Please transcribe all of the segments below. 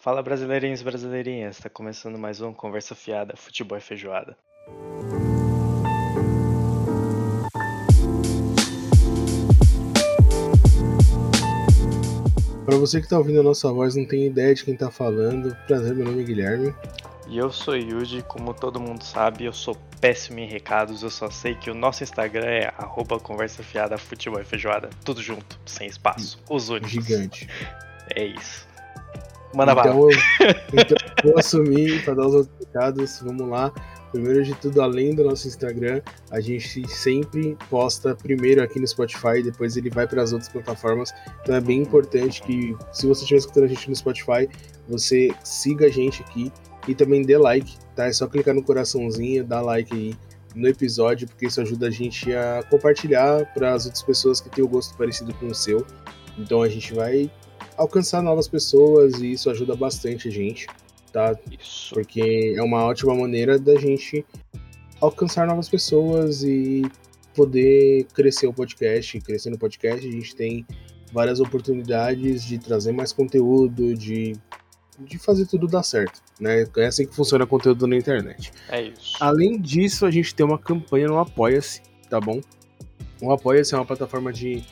Fala brasileirinhos e brasileirinhas, tá começando mais um Conversa Fiada, Futebol e Feijoada. Para você que tá ouvindo a nossa voz não tem ideia de quem tá falando, prazer, meu nome é Guilherme. E eu sou Yuji, como todo mundo sabe, eu sou péssimo em recados, eu só sei que o nosso Instagram é arroba conversa fiada, futebol e feijoada, tudo junto, sem espaço, os únicos. Gigante. É isso. Manda então, bala. então vou assumir para dar os outros recados, vamos lá. Primeiro de tudo, além do nosso Instagram, a gente sempre posta primeiro aqui no Spotify, depois ele vai para as outras plataformas. Então é bem importante que, se você estiver escutando a gente no Spotify, você siga a gente aqui e também dê like, tá? É só clicar no coraçãozinho, dar like aí no episódio, porque isso ajuda a gente a compartilhar para as outras pessoas que têm o gosto parecido com o seu. Então a gente vai alcançar novas pessoas e isso ajuda bastante a gente, tá? Isso. Porque é uma ótima maneira da gente alcançar novas pessoas e poder crescer o podcast. Crescer no podcast, a gente tem várias oportunidades de trazer mais conteúdo, de, de fazer tudo dar certo. Né? É assim que funciona conteúdo na internet. É isso. Além disso, a gente tem uma campanha no Apoia-se, tá bom? O Apoia-se é uma plataforma de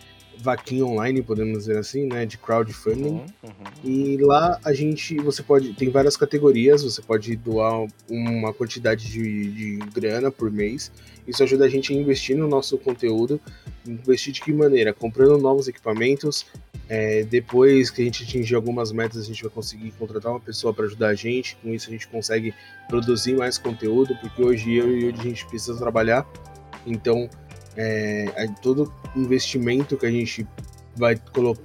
vaquinha online, podemos dizer assim, né, de crowdfunding. Uhum, uhum. E lá a gente, você pode, tem várias categorias, você pode doar uma quantidade de, de grana por mês. Isso ajuda a gente a investir no nosso conteúdo. Investir de que maneira? Comprando novos equipamentos. É, depois que a gente atingir algumas metas, a gente vai conseguir contratar uma pessoa para ajudar a gente. Com isso a gente consegue produzir mais conteúdo, porque hoje eu e hoje a gente precisa trabalhar. Então, é, todo investimento que a gente vai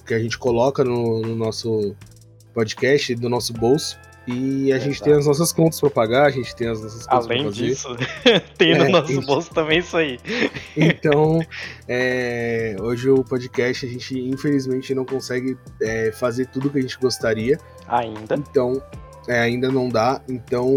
que a gente coloca no, no nosso podcast do nosso bolso e a gente tem as nossas contas para pagar, a gente tem as nossas coisas Além disso, tem no É, nosso bolso também isso aí. Então, é, hoje o podcast a gente infelizmente não consegue é, fazer tudo que a gente gostaria. Ainda. Então, é, ainda não dá. Então,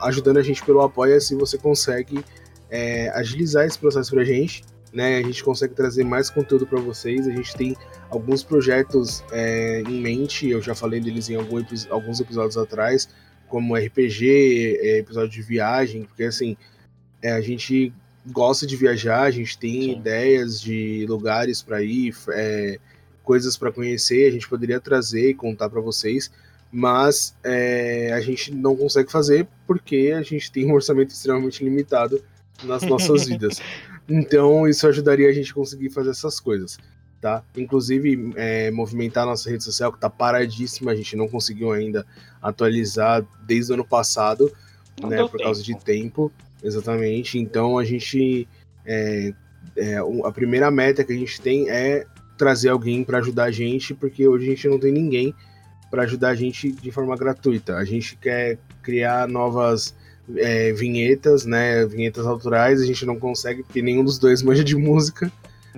ajudando a gente pelo Apoia-se, você consegue é, agilizar esse processo pra gente. Né? A gente consegue trazer mais conteúdo para vocês. A gente tem alguns projetos é, em mente, eu já falei deles em algum alguns episódios atrás, como RPG, é, episódio de viagem, porque assim, é, a gente gosta de viajar, a gente tem Sim. ideias de lugares para ir, é, coisas para conhecer, a gente poderia trazer e contar para vocês, mas é, a gente não consegue fazer porque a gente tem um orçamento extremamente limitado nas nossas vidas. Então isso ajudaria a gente a conseguir fazer essas coisas. Tá? Inclusive, é, movimentar a nossa rede social, que tá paradíssima, a gente não conseguiu ainda atualizar desde o ano passado, Não né, por causa de tempo. tempo, exatamente. Então a gente. é, é, a primeira meta que a gente tem é trazer alguém para ajudar a gente, porque hoje a gente não tem ninguém para ajudar a gente de forma gratuita. A gente quer criar novas é, vinhetas, né? Vinhetas autorais, a gente não consegue, porque nenhum dos dois manja de música.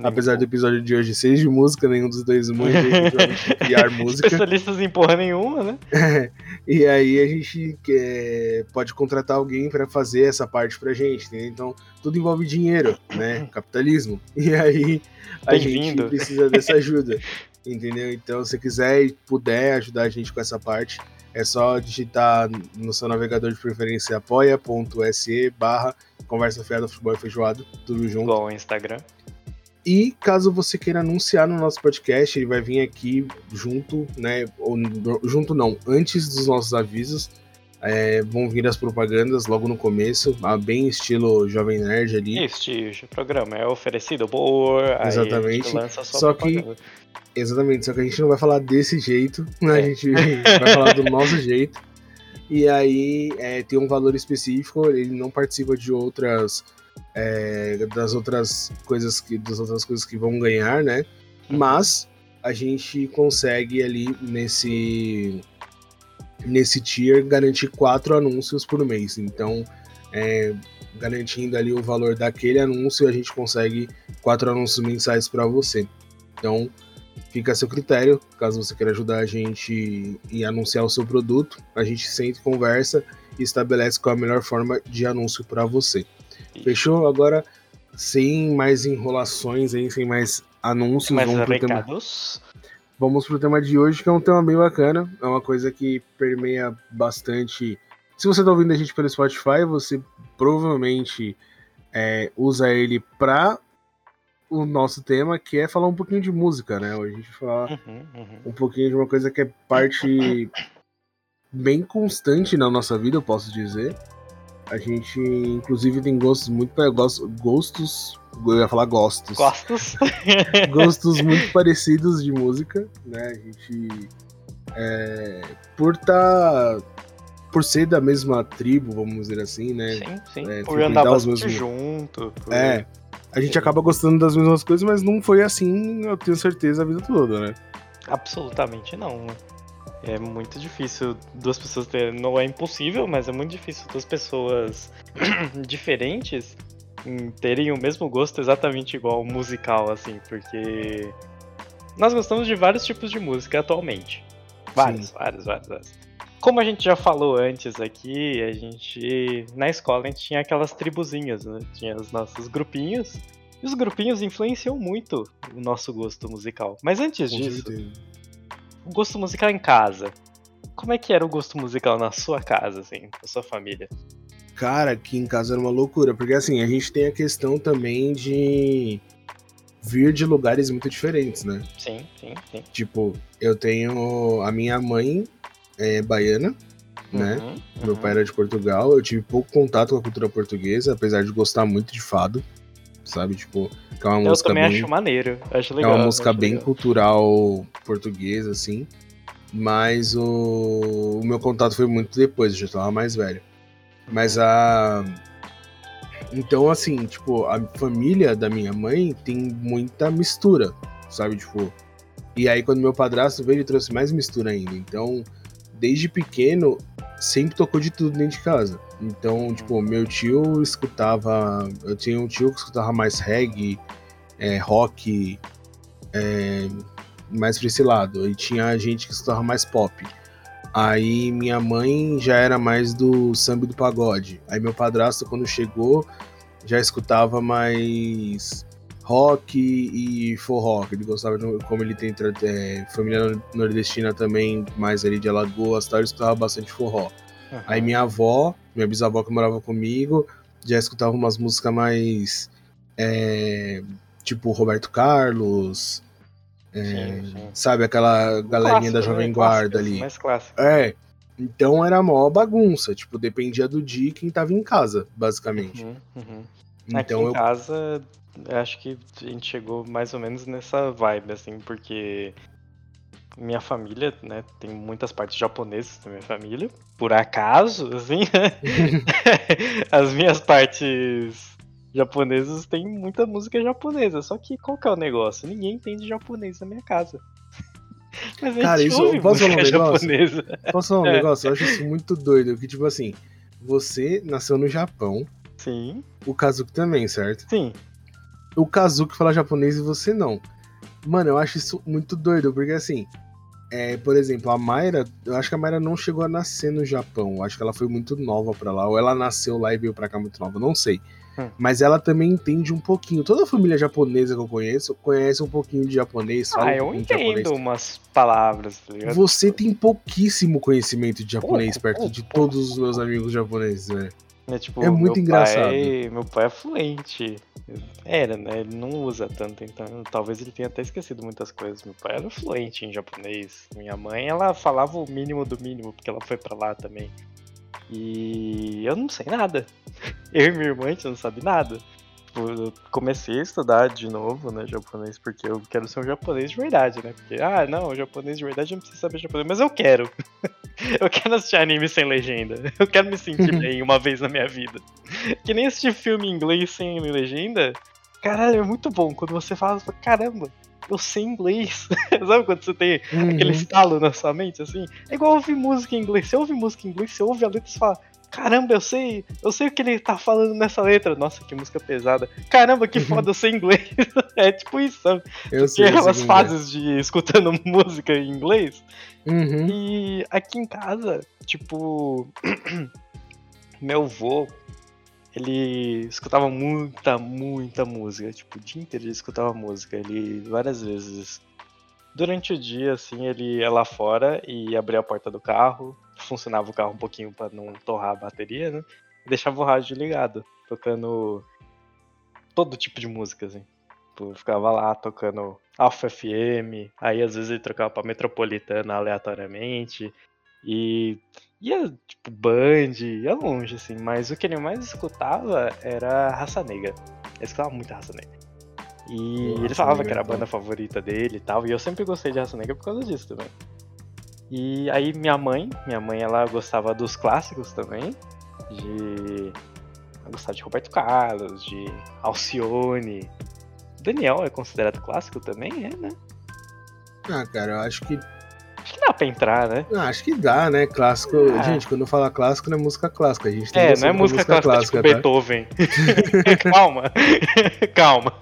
Apesar do episódio de hoje ser de música, nenhum dos dois manja de criar música. Especialistas em porra nenhuma, né? E aí a gente quer- pode contratar alguém para fazer essa parte pra gente, entendeu? Então, tudo envolve dinheiro, né? Capitalismo. E aí a gente precisa dessa ajuda, entendeu? Então, se quiser e puder ajudar a gente com essa parte, é só digitar no seu navegador de preferência apoia.se barra conversa fiada futebol e feijoado, tudo junto. Igual o Instagram. E caso você queira anunciar no nosso podcast, ele vai vir aqui junto, né? Ou junto não, antes dos nossos avisos. É, vão vir as propagandas logo no começo, ah, bem estilo Jovem Nerd ali. Este programa é oferecido por. aí Exatamente. lança só Só que- propaganda. Exatamente, só que a gente não vai falar desse jeito, né? A gente vai falar do nosso jeito. E aí é, tem um valor específico, ele não participa de outras. é, das outras coisas que. das outras coisas que vão ganhar, né? Mas a gente consegue ali nesse. nesse tier garantir quatro anúncios por mês. Então, é, garantindo ali o valor daquele anúncio, a gente consegue quatro anúncios mensais para você. Então, fica a seu critério, caso você queira ajudar a gente e anunciar o seu produto, a gente senta, conversa e estabelece qual é a melhor forma de anúncio para você. Fechou? Agora, sem mais enrolações aí, sem mais anúncios, Mais vamos pro tema, vamos pro tema de hoje, que é um tema bem bacana. É uma coisa que permeia bastante. Se você tá ouvindo a gente pelo Spotify, você provavelmente é, usa ele pra o nosso tema, que é falar um pouquinho de música, né? Hoje a gente falar Uhum, uhum. um pouquinho de uma coisa que é parte bem constante na nossa vida, eu posso dizer. A gente, inclusive, tem gostos muito. Gostos. Eu ia falar gostos. Gostos? Gostos muito parecidos de música, né? A gente. é, por tá. Por ser da mesma tribo, vamos dizer assim, né? sim, sim. É, por andar bastante mesmos- junto. por- É. A gente acaba gostando das mesmas coisas, mas não foi assim, eu tenho certeza, a vida toda, né? Absolutamente não. É muito difícil duas pessoas terem. Não é impossível, mas é muito difícil duas pessoas diferentes em terem o mesmo gosto exatamente igual musical, assim, porque nós gostamos de vários tipos de música atualmente. Vários, vários, vários, vários. Como a gente já falou antes aqui, a gente. Na escola a gente tinha aquelas tribuzinhas, né? Tinha os nossos grupinhos. E os grupinhos influenciam muito o nosso gosto musical. Mas antes Com disso, certeza. o gosto musical em casa. Como é que era o gosto musical na sua casa, assim, na sua família? Cara, aqui em casa era uma loucura, porque assim, a gente tem a questão também de vir de lugares muito diferentes, né? Sim, sim, sim. Tipo, eu tenho a minha mãe é baiana, né? Uhum, Meu uhum. pai era de Portugal, eu tive pouco contato com a cultura portuguesa, apesar de gostar muito de fado, sabe? Tipo, é uma Eu música também bem, acho maneiro. Acho é legal. uma música bem legal. cultural portuguesa, assim. Mas o, o meu contato foi muito depois, eu já tava mais velho. Mas a. Então, assim, tipo, a família da minha mãe tem muita mistura, sabe? Tipo. E aí, quando meu padrasto veio, ele trouxe mais mistura ainda. Então, desde pequeno, sempre tocou de tudo dentro de casa. Então, tipo, meu tio escutava. Eu tinha um tio que escutava mais reggae, é, rock, é, mais pra esse lado. E tinha gente que escutava mais pop. Aí minha mãe já era mais do samba e do pagode. Aí meu padrasto, quando chegou, já escutava mais rock e forró. que Ele gostava, de, como ele tem é, família nordestina também, mais ali de Alagoas, tal, ele escutava bastante forró. Uhum. Aí minha avó, minha bisavó que morava comigo, já escutava umas músicas mais. é, tipo Roberto Carlos, Sim, sim. sabe? Aquela galerinha Clássico, da né? Jovem Guarda Clássicos, ali. Mais clássico. É. Então era mó bagunça. Tipo, dependia do dia quem tava em casa, basicamente. Uhum, uhum. Então Aqui em eu. casa, acho que a gente chegou mais ou menos nessa vibe, assim, porque minha família, né, tem muitas partes japonesas da minha família. Por acaso, assim, as minhas partes japonesas têm muita música japonesa. Só que qual que é o negócio? Ninguém entende japonês na minha casa. Mas a Cara, isso- ouve posso falar um negócio? japonesa. Posso falar um É. negócio? Eu acho isso muito doido. Que, tipo assim, você nasceu no Japão, Sim, o Kazuki também, certo? sim. O Kazuki fala japonês e você não. Mano, eu acho isso muito doido, porque assim, é, por exemplo, a Mayra, eu acho que a Mayra não chegou a nascer no Japão. Eu acho que ela foi muito nova pra lá, ou ela nasceu lá e veio pra cá muito nova, não sei. Hum. Mas ela também entende um pouquinho. Toda a família japonesa que eu conheço conhece um pouquinho de japonês. Ah, um eu de entendo japonês. umas palavras, tá? Você tem pouquíssimo conhecimento de japonês Pouco, perto pouco, de todos os meus amigos japoneses, velho. É, tipo, É muito meu engraçado. Pai, meu pai é fluente. Era, né? Ele não usa tanto, então talvez ele tenha até esquecido muitas coisas. Meu pai era fluente em japonês. Minha mãe, ela falava o mínimo do mínimo, porque ela foi pra lá também. E eu não sei nada. Eu e minha irmã, a gente não sabe nada. Tipo, eu comecei a estudar de novo, né, japonês, porque eu quero ser um japonês de verdade, né? Porque, ah, não, o japonês de verdade não preciso saber japonês, mas eu quero. eu quero assistir anime sem legenda. Eu quero me sentir bem uma vez na minha vida. Que nem assistir filme em inglês sem legenda. Caralho, é muito bom quando você fala, você fala, caramba, eu sei inglês. Sabe quando você tem aquele Uhum. estalo na sua mente, assim? É igual ouvir música em inglês. Você ouve música em inglês, você ouve a letra e fala, caramba, eu sei, eu sei o que ele tá falando nessa letra. Nossa, que música pesada. Caramba, que foda, eu sei inglês. é tipo isso, sabe? Eu sei, eu sei aquelas é. fases de escutando música em inglês. Uhum. E aqui em casa, tipo, meu avô, ele escutava muita, muita música. Tipo, o dia inteiro ele escutava música. Ele várias vezes durante o dia, assim, ele ia lá fora e abria a porta do carro, funcionava o carro um pouquinho para não torrar a bateria, né? E deixava o rádio ligado, tocando todo tipo de música, assim. Tipo, ficava lá tocando Alpha FM, aí às vezes ele trocava pra Metropolitana aleatoriamente, e ia, tipo, Band, ia longe, assim, mas o que ele mais escutava era Raça Negra. Ele escutava muito Raça Negra. E ele falava que era a banda favorita dele e tal, e eu sempre gostei de Raça Negra por causa disso também. E aí minha mãe, minha mãe ela gostava dos clássicos também, de gostava de Roberto Carlos, de Alcione. Daniel é considerado clássico também, é, né? Ah, cara, eu acho que Acho que dá pra entrar, né? Ah, acho que dá, né? Clássico. Ah. Gente, quando fala clássico, não é música clássica. A gente tem é, não é música, música clássica, clássica tipo tá? Beethoven. Calma. Calma.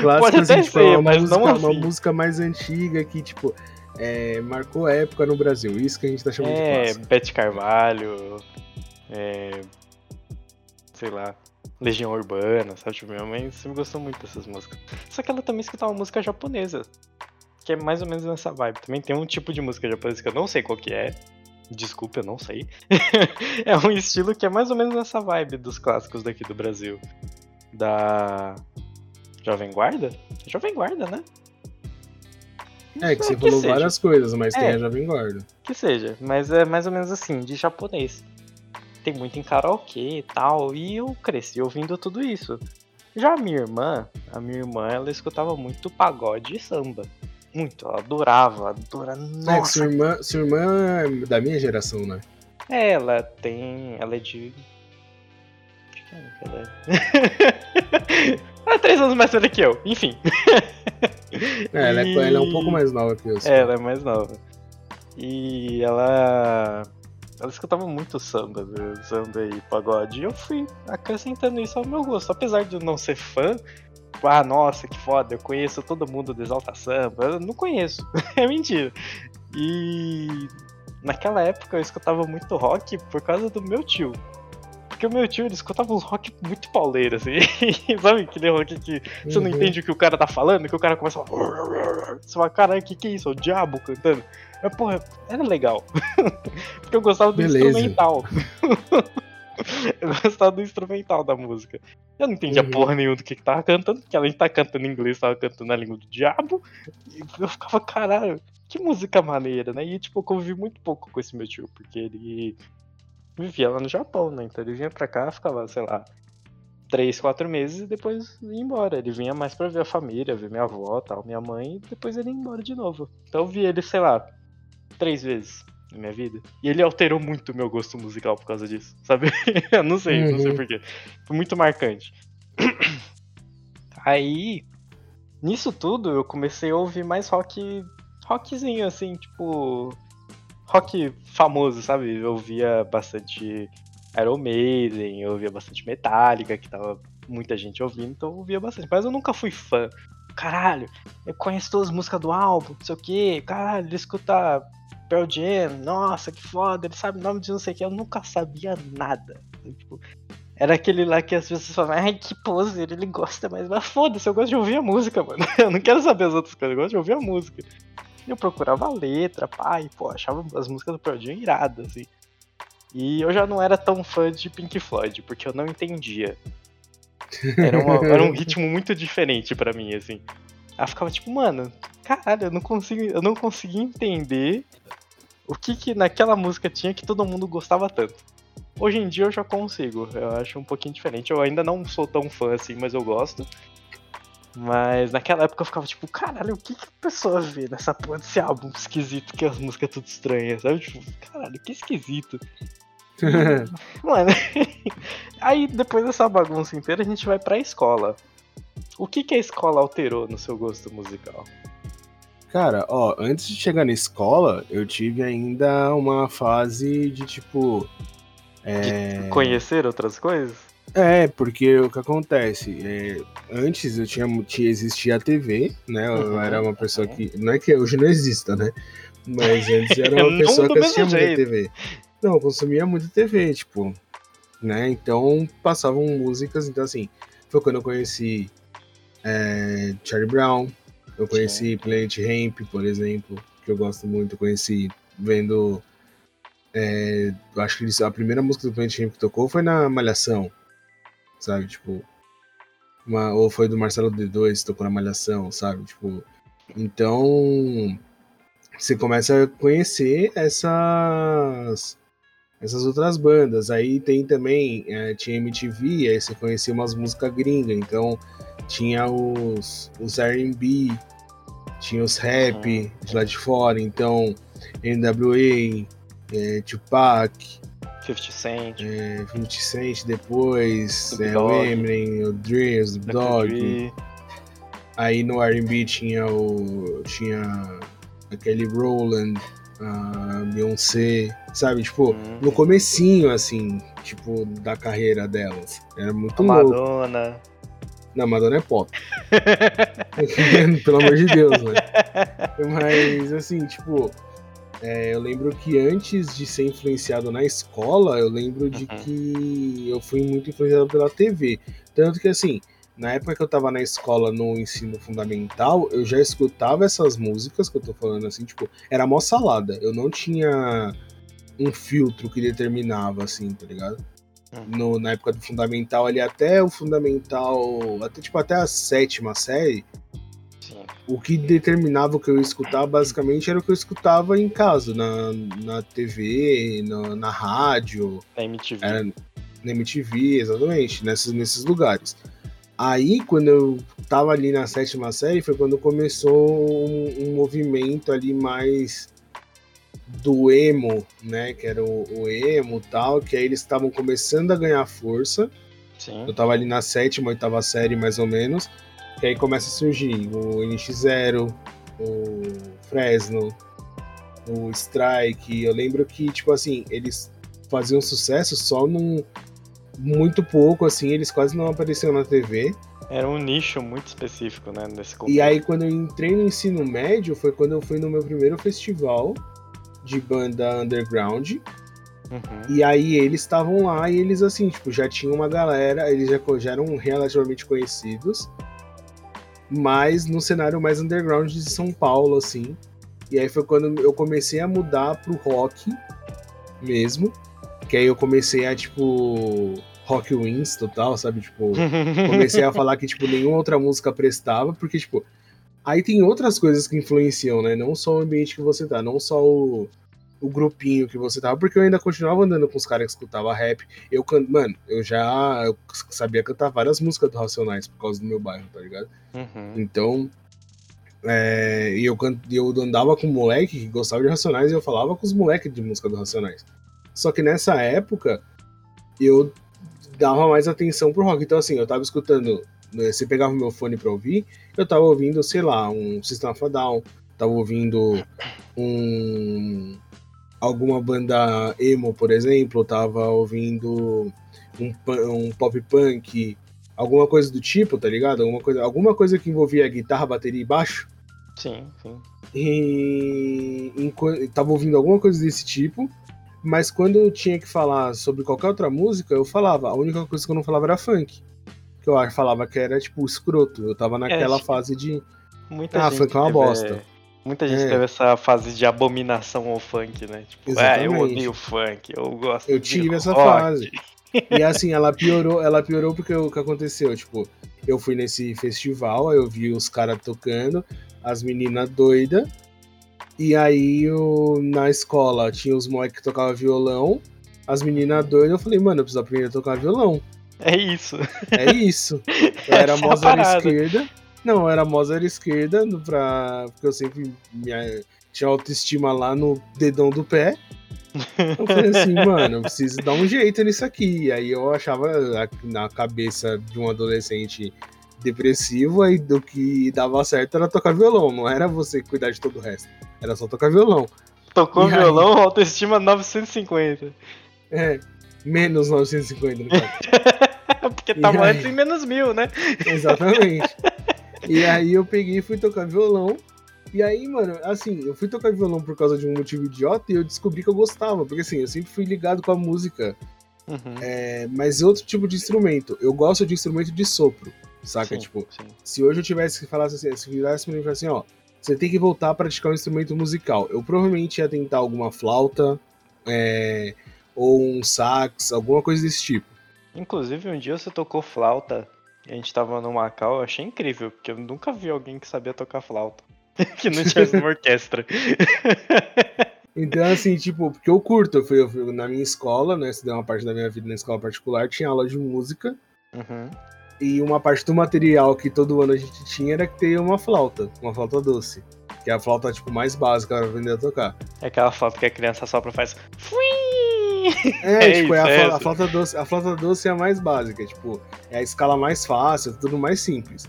Clássico, Pode até assim, tipo, ser, uma, música, assim. uma música mais antiga que, tipo, é, marcou época no Brasil. Isso que a gente tá chamando é, de clássico. Bete Carvalho. É, sei lá. Legião Urbana, sabe? Tipo, minha mãe sempre gostou muito dessas músicas. Só que ela também escutava música japonesa que é mais ou menos nessa vibe. Também tem um tipo de música japonesa que eu não sei qual que é. Desculpa, eu não sei. é um estilo que é mais ou menos nessa vibe dos clássicos daqui do Brasil. Da Jovem Guarda? Jovem Guarda, né? É, que você falou várias coisas, mas é, tem a Jovem Guarda. Que seja, mas é mais ou menos assim, de japonês. Tem muito em karaokê e tal, e eu cresci ouvindo tudo isso. Já a minha irmã, a minha irmã, ela escutava muito pagode e samba muito, ela adorava, adora. Nossa. É, sua irmã, sua irmã é da minha geração, né? É, ela tem. Ela é de. Acho que é, ela é. Ela é três anos mais velha que eu, enfim. É, ela, e... é, ela é um pouco mais nova que eu. É, ela é mais nova. E ela. Ela escutava muito samba, samba e pagode. E eu fui acrescentando isso ao meu gosto. Apesar de eu não ser fã, ah, nossa, que foda, eu conheço todo mundo do Exalta Samba. Eu não conheço, é mentira. E naquela época eu escutava muito rock por causa do meu tio. Porque o meu tio ele escutava uns rock muito pauleiro, assim. Sabe aquele rock que você uhum. não entende o que o cara tá falando, que o cara começa a. Você fala, caralho, o que, que é isso? É o diabo cantando. Mas, porra, era legal. Porque eu gostava do Beleza. instrumental. eu gostava do instrumental da música. Eu não entendia uhum. porra nenhuma do que, que tava cantando, porque além de estar tá cantando em inglês, tava cantando na língua do diabo. E eu ficava, caralho, que música maneira, né? E tipo, eu convivi muito pouco com esse meu tio, porque ele vivia lá no Japão, né? Então ele vinha pra cá, ficava, sei lá, três, quatro meses e depois ia embora. Ele vinha mais pra ver a família, ver minha avó tal, minha mãe, e depois ele ia embora de novo. Então eu vi ele, sei lá, três vezes na minha vida. E ele alterou muito o meu gosto musical por causa disso, sabe? eu não sei, uhum. não sei uhum. porquê. Foi muito marcante. Aí, nisso tudo, eu comecei a ouvir mais rock. rockzinho, assim, tipo. Rock famoso, sabe? Eu ouvia bastante Iron Maiden, eu ouvia bastante Metallica, que tava muita gente ouvindo, então eu ouvia bastante. Mas eu nunca fui fã. Caralho, eu conheço todas as músicas do álbum, não sei o que, caralho, ele escuta Pearl Jam, nossa, que foda, ele sabe o nome de não sei o que, eu nunca sabia nada. Tipo, era aquele lá que as pessoas falavam, ai, que poser, ele gosta, mas, mas foda-se, eu gosto de ouvir a música, mano. Eu não quero saber as outras coisas, eu gosto de ouvir a música. Eu procurava a letra, pai, pô, achava as músicas do Pearl iradas, assim. E eu já não era tão fã de Pink Floyd, porque eu não entendia. Era, uma, era um ritmo muito diferente para mim, assim. Ela ficava tipo, mano, caralho, eu não consigo, eu não consegui entender o que que naquela música tinha que todo mundo gostava tanto. Hoje em dia eu já consigo, eu acho um pouquinho diferente. Eu ainda não sou tão fã assim, mas eu gosto. Mas naquela época eu ficava tipo, caralho, o que, que a pessoa vê nessa porra desse álbum esquisito que as músicas tudo estranhas, sabe? Tipo, caralho, que esquisito. Mano, aí depois dessa bagunça inteira a gente vai pra escola. O que, que a escola alterou no seu gosto musical? Cara, ó, antes de chegar na escola, eu tive ainda uma fase de tipo. É... De conhecer outras coisas? É, porque o que acontece? É, antes eu tinha, tinha existia a TV, né? Eu uhum, era uma pessoa uhum. que. Não é que hoje não exista, né? Mas antes eu era uma pessoa que assistia muita TV. Não, eu consumia muito TV, tipo. Né? Então passavam músicas, então assim, foi quando eu conheci é, Charlie Brown, Eu conheci Sim. Planet Ramp, por exemplo, que eu gosto muito. Eu conheci vendo. É, eu acho que a primeira música do Planet Ramp que tocou foi na Malhação. Sabe? Tipo. Uma, ou foi do Marcelo D2, tocou na Malhação, sabe? Tipo. Então. Você começa a conhecer essas essas outras bandas. Aí tem também, é, tinha MTV, aí você conhecia umas músicas gringas, então tinha os, os R&B, tinha os rap de lá de fora, então NWA, é, Tupac, 50 Cent, é, 50 Cent depois, é, o Eminem, o Dre, o Dog. Aí no R&B tinha o tinha aquele Roland, a Beyoncé, sabe? Tipo, hum. no comecinho, assim, tipo, da carreira delas. Era muito a louco. Madonna. Não, Madonna é pop. Pelo amor de Deus, né? Mas, assim, tipo, é, eu lembro que antes de ser influenciado na escola, eu lembro de uhum. que eu fui muito influenciado pela TV. Tanto que, assim, na época que eu tava na escola no ensino fundamental, eu já escutava essas músicas que eu tô falando assim, tipo, era mó salada. Eu não tinha um filtro que determinava, assim, tá ligado? Hum. No, na época do fundamental ali, até o fundamental, até tipo, até a sétima série. O que determinava o que eu escutava basicamente era o que eu escutava em casa, na, na TV, na, na rádio. Na MTV. Era, na MTV, exatamente, nesses, nesses lugares. Aí, quando eu tava ali na sétima série, foi quando começou um, um movimento ali mais do emo, né? Que era o, o emo tal, que aí eles estavam começando a ganhar força. Sim. Eu tava ali na sétima, oitava série, mais ou menos. Que aí começa a surgir o NX0, o Fresno, o Strike. Eu lembro que, tipo assim, eles faziam sucesso só num muito pouco, assim, eles quase não apareciam na TV. Era um nicho muito específico, né, nesse E aí, quando eu entrei no ensino médio, foi quando eu fui no meu primeiro festival de banda underground. Uhum. E aí eles estavam lá e eles, assim, tipo, já tinham uma galera, eles já, já eram relativamente conhecidos, mas no cenário mais underground de São Paulo, assim. E aí foi quando eu comecei a mudar pro rock mesmo. Que aí eu comecei a, tipo, rock wins total, sabe? Tipo, comecei a falar que, tipo, nenhuma outra música prestava, porque, tipo, aí tem outras coisas que influenciam, né? Não só o ambiente que você tá, não só o, o grupinho que você tava, porque eu ainda continuava andando com os caras que escutavam rap. Eu, mano, eu já eu sabia cantar várias músicas do Racionais por causa do meu bairro, tá ligado? Uhum. Então, é, e eu, eu andava com moleque que gostava de Racionais e eu falava com os moleques de música do Racionais. Só que nessa época, eu dava mais atenção pro rock. Então, assim, eu tava escutando. Né, você pegava o meu fone pra ouvir, eu tava ouvindo, sei lá, um System of a Down, tava ouvindo um. Alguma banda emo, por exemplo, tava ouvindo um, um pop punk, alguma coisa do tipo, tá ligado? Alguma coisa, alguma coisa que envolvia guitarra, bateria e baixo. Sim, sim. E, e tava ouvindo alguma coisa desse tipo. Mas quando eu tinha que falar sobre qualquer outra música, eu falava. A única coisa que eu não falava era funk. Que eu falava que era, tipo, escroto. Eu tava naquela é, fase de. Muita ah, gente funk é uma bosta. Muita gente é. teve essa fase de abominação ao funk, né? Tipo, é, eu odeio funk, eu gosto Eu tive essa rock. fase. E assim, ela piorou, ela piorou porque o que aconteceu? Tipo, eu fui nesse festival, eu vi os caras tocando, as meninas doidas, e aí, eu, na escola, tinha os moleques que tocavam violão, as meninas doidas, eu falei, mano, eu preciso aprender a tocar violão. É isso. É isso. Eu era é Mozart esquerda. Não, era Mozart esquerda, pra, porque eu sempre minha, tinha autoestima lá no dedão do pé. Eu falei assim, mano, eu preciso dar um jeito nisso aqui. Aí eu achava na cabeça de um adolescente depressivo, aí do que dava certo era tocar violão, não era você cuidar de todo o resto. Era só tocar violão. Tocou e violão, aí... autoestima 950. É, menos 950 no caso. Porque tava aí... antes em menos mil, né? Exatamente. e aí eu peguei e fui tocar violão. E aí, mano, assim, eu fui tocar violão por causa de um motivo idiota e eu descobri que eu gostava. Porque assim, eu sempre fui ligado com a música. Uhum. É, mas outro tipo de instrumento. Eu gosto de instrumento de sopro. Saca? Sim, tipo, sim. se hoje eu tivesse que falar assim, se virasse pra mim e assim, ó, você tem que voltar a praticar um instrumento musical. Eu provavelmente ia tentar alguma flauta, é, ou um sax, alguma coisa desse tipo. Inclusive, um dia você tocou flauta a gente tava no Macau, eu achei incrível, porque eu nunca vi alguém que sabia tocar flauta. que não tinha uma orquestra. Então, assim, tipo, porque eu curto, eu fui, eu fui na minha escola, né? Se deu uma parte da minha vida na escola particular, tinha aula de música. Uhum. E uma parte do material que todo ano a gente tinha era que ter uma flauta, uma flauta doce. Que é a flauta, tipo, mais básica pra aprender a tocar. É aquela flauta que a criança sopra e faz. Fui! É, É tipo, é a, é a flauta doce. A flauta doce é a mais básica, tipo, é a escala mais fácil, tudo mais simples.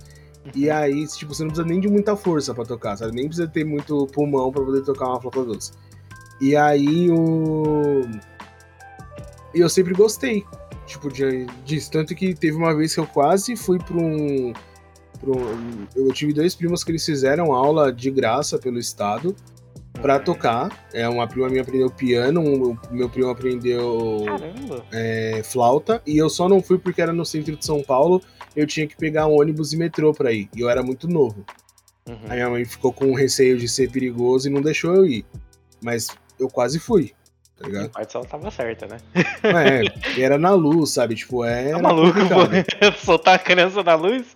E aí, tipo, você não precisa nem de muita força pra tocar, sabe? Nem precisa ter muito pulmão pra poder tocar uma flauta doce. E aí o. E eu sempre gostei, tipo, de, disso. Tanto que teve uma vez que eu quase fui pra um. pra um- Eu tive dois primos que eles fizeram aula de graça pelo estado pra Uhum. tocar. É, uma prima minha aprendeu piano, um, meu primo aprendeu é, flauta, e eu só não fui porque era no centro de São Paulo, eu tinha que pegar um ônibus e metrô pra ir, e eu era muito novo. Uhum. A minha mãe ficou com receio de ser perigoso e não deixou eu ir. Mas eu quase fui, tá ligado? parte ela tava certa, né? é, era na luz, sabe? Tipo, é. Tá maluco, pô. Soltar a criança na luz?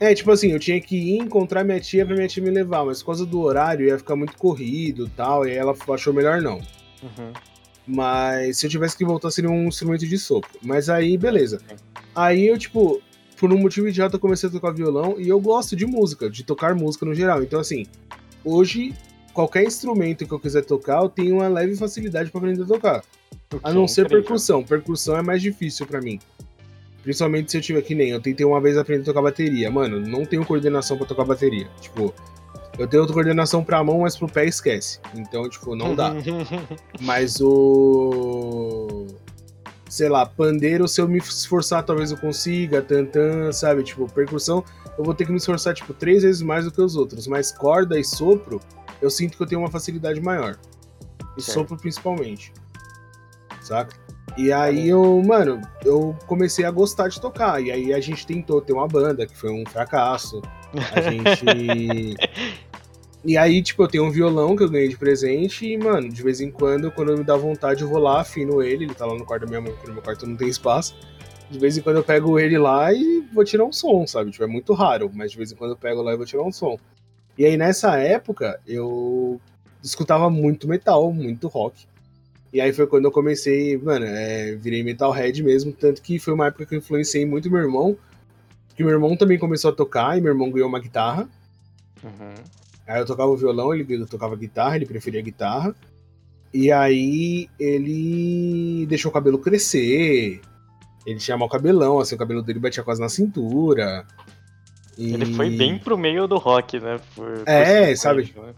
É, tipo assim, eu tinha que ir encontrar minha tia pra minha tia me levar, mas por causa do horário ia ficar muito corrido e tal, e aí ela achou melhor não. Uhum. Mas se eu tivesse que voltar, seria um instrumento de sopro. Mas aí, beleza. Aí eu, tipo, por um motivo idiota, eu comecei a tocar violão e eu gosto de música, de tocar música no geral. Então, assim, hoje, qualquer instrumento que eu quiser tocar, eu tenho uma leve facilidade pra aprender a tocar. A não ser incrível. percussão. Percussão é mais difícil pra mim. Principalmente se eu tiver que nem. Eu tentei uma vez aprender a tocar bateria. Mano, não tenho coordenação pra tocar bateria. Tipo, eu tenho coordenação pra mão, mas pro pé esquece. Então, tipo, não dá. Mas o. Sei lá, pandeiro, se eu me esforçar, talvez eu consiga, tantã, sabe? Tipo, percussão, eu vou ter que me esforçar, tipo, três vezes mais do que os outros. Mas corda e sopro, eu sinto que eu tenho uma facilidade maior. E sopro principalmente. Saca? E aí eu, mano, eu comecei a gostar de tocar. E aí a gente tentou ter uma banda, que foi um fracasso. A gente. E aí, tipo, eu tenho um violão que eu ganhei de presente e, mano, de vez em quando, quando me dá vontade, eu vou lá, afino ele, ele tá lá no quarto da minha mãe, porque no meu quarto não tem espaço. De vez em quando eu pego ele lá e vou tirar um som, sabe? Tipo, é muito raro, mas de vez em quando eu pego lá e vou tirar um som. E aí, nessa época, eu escutava muito metal, muito rock. E aí foi quando eu comecei, mano, é, virei metalhead mesmo, tanto que foi uma época que eu influenciei muito meu irmão, que meu irmão também começou a tocar, e meu irmão ganhou uma guitarra. Uhum. Aí eu tocava o violão, ele tocava guitarra, ele preferia guitarra. E aí ele deixou o cabelo crescer. Ele tinha mau cabelão, assim, o cabelo dele batia quase na cintura. E- Ele foi bem pro meio do rock, né? Por- por É, 50, sabe? né?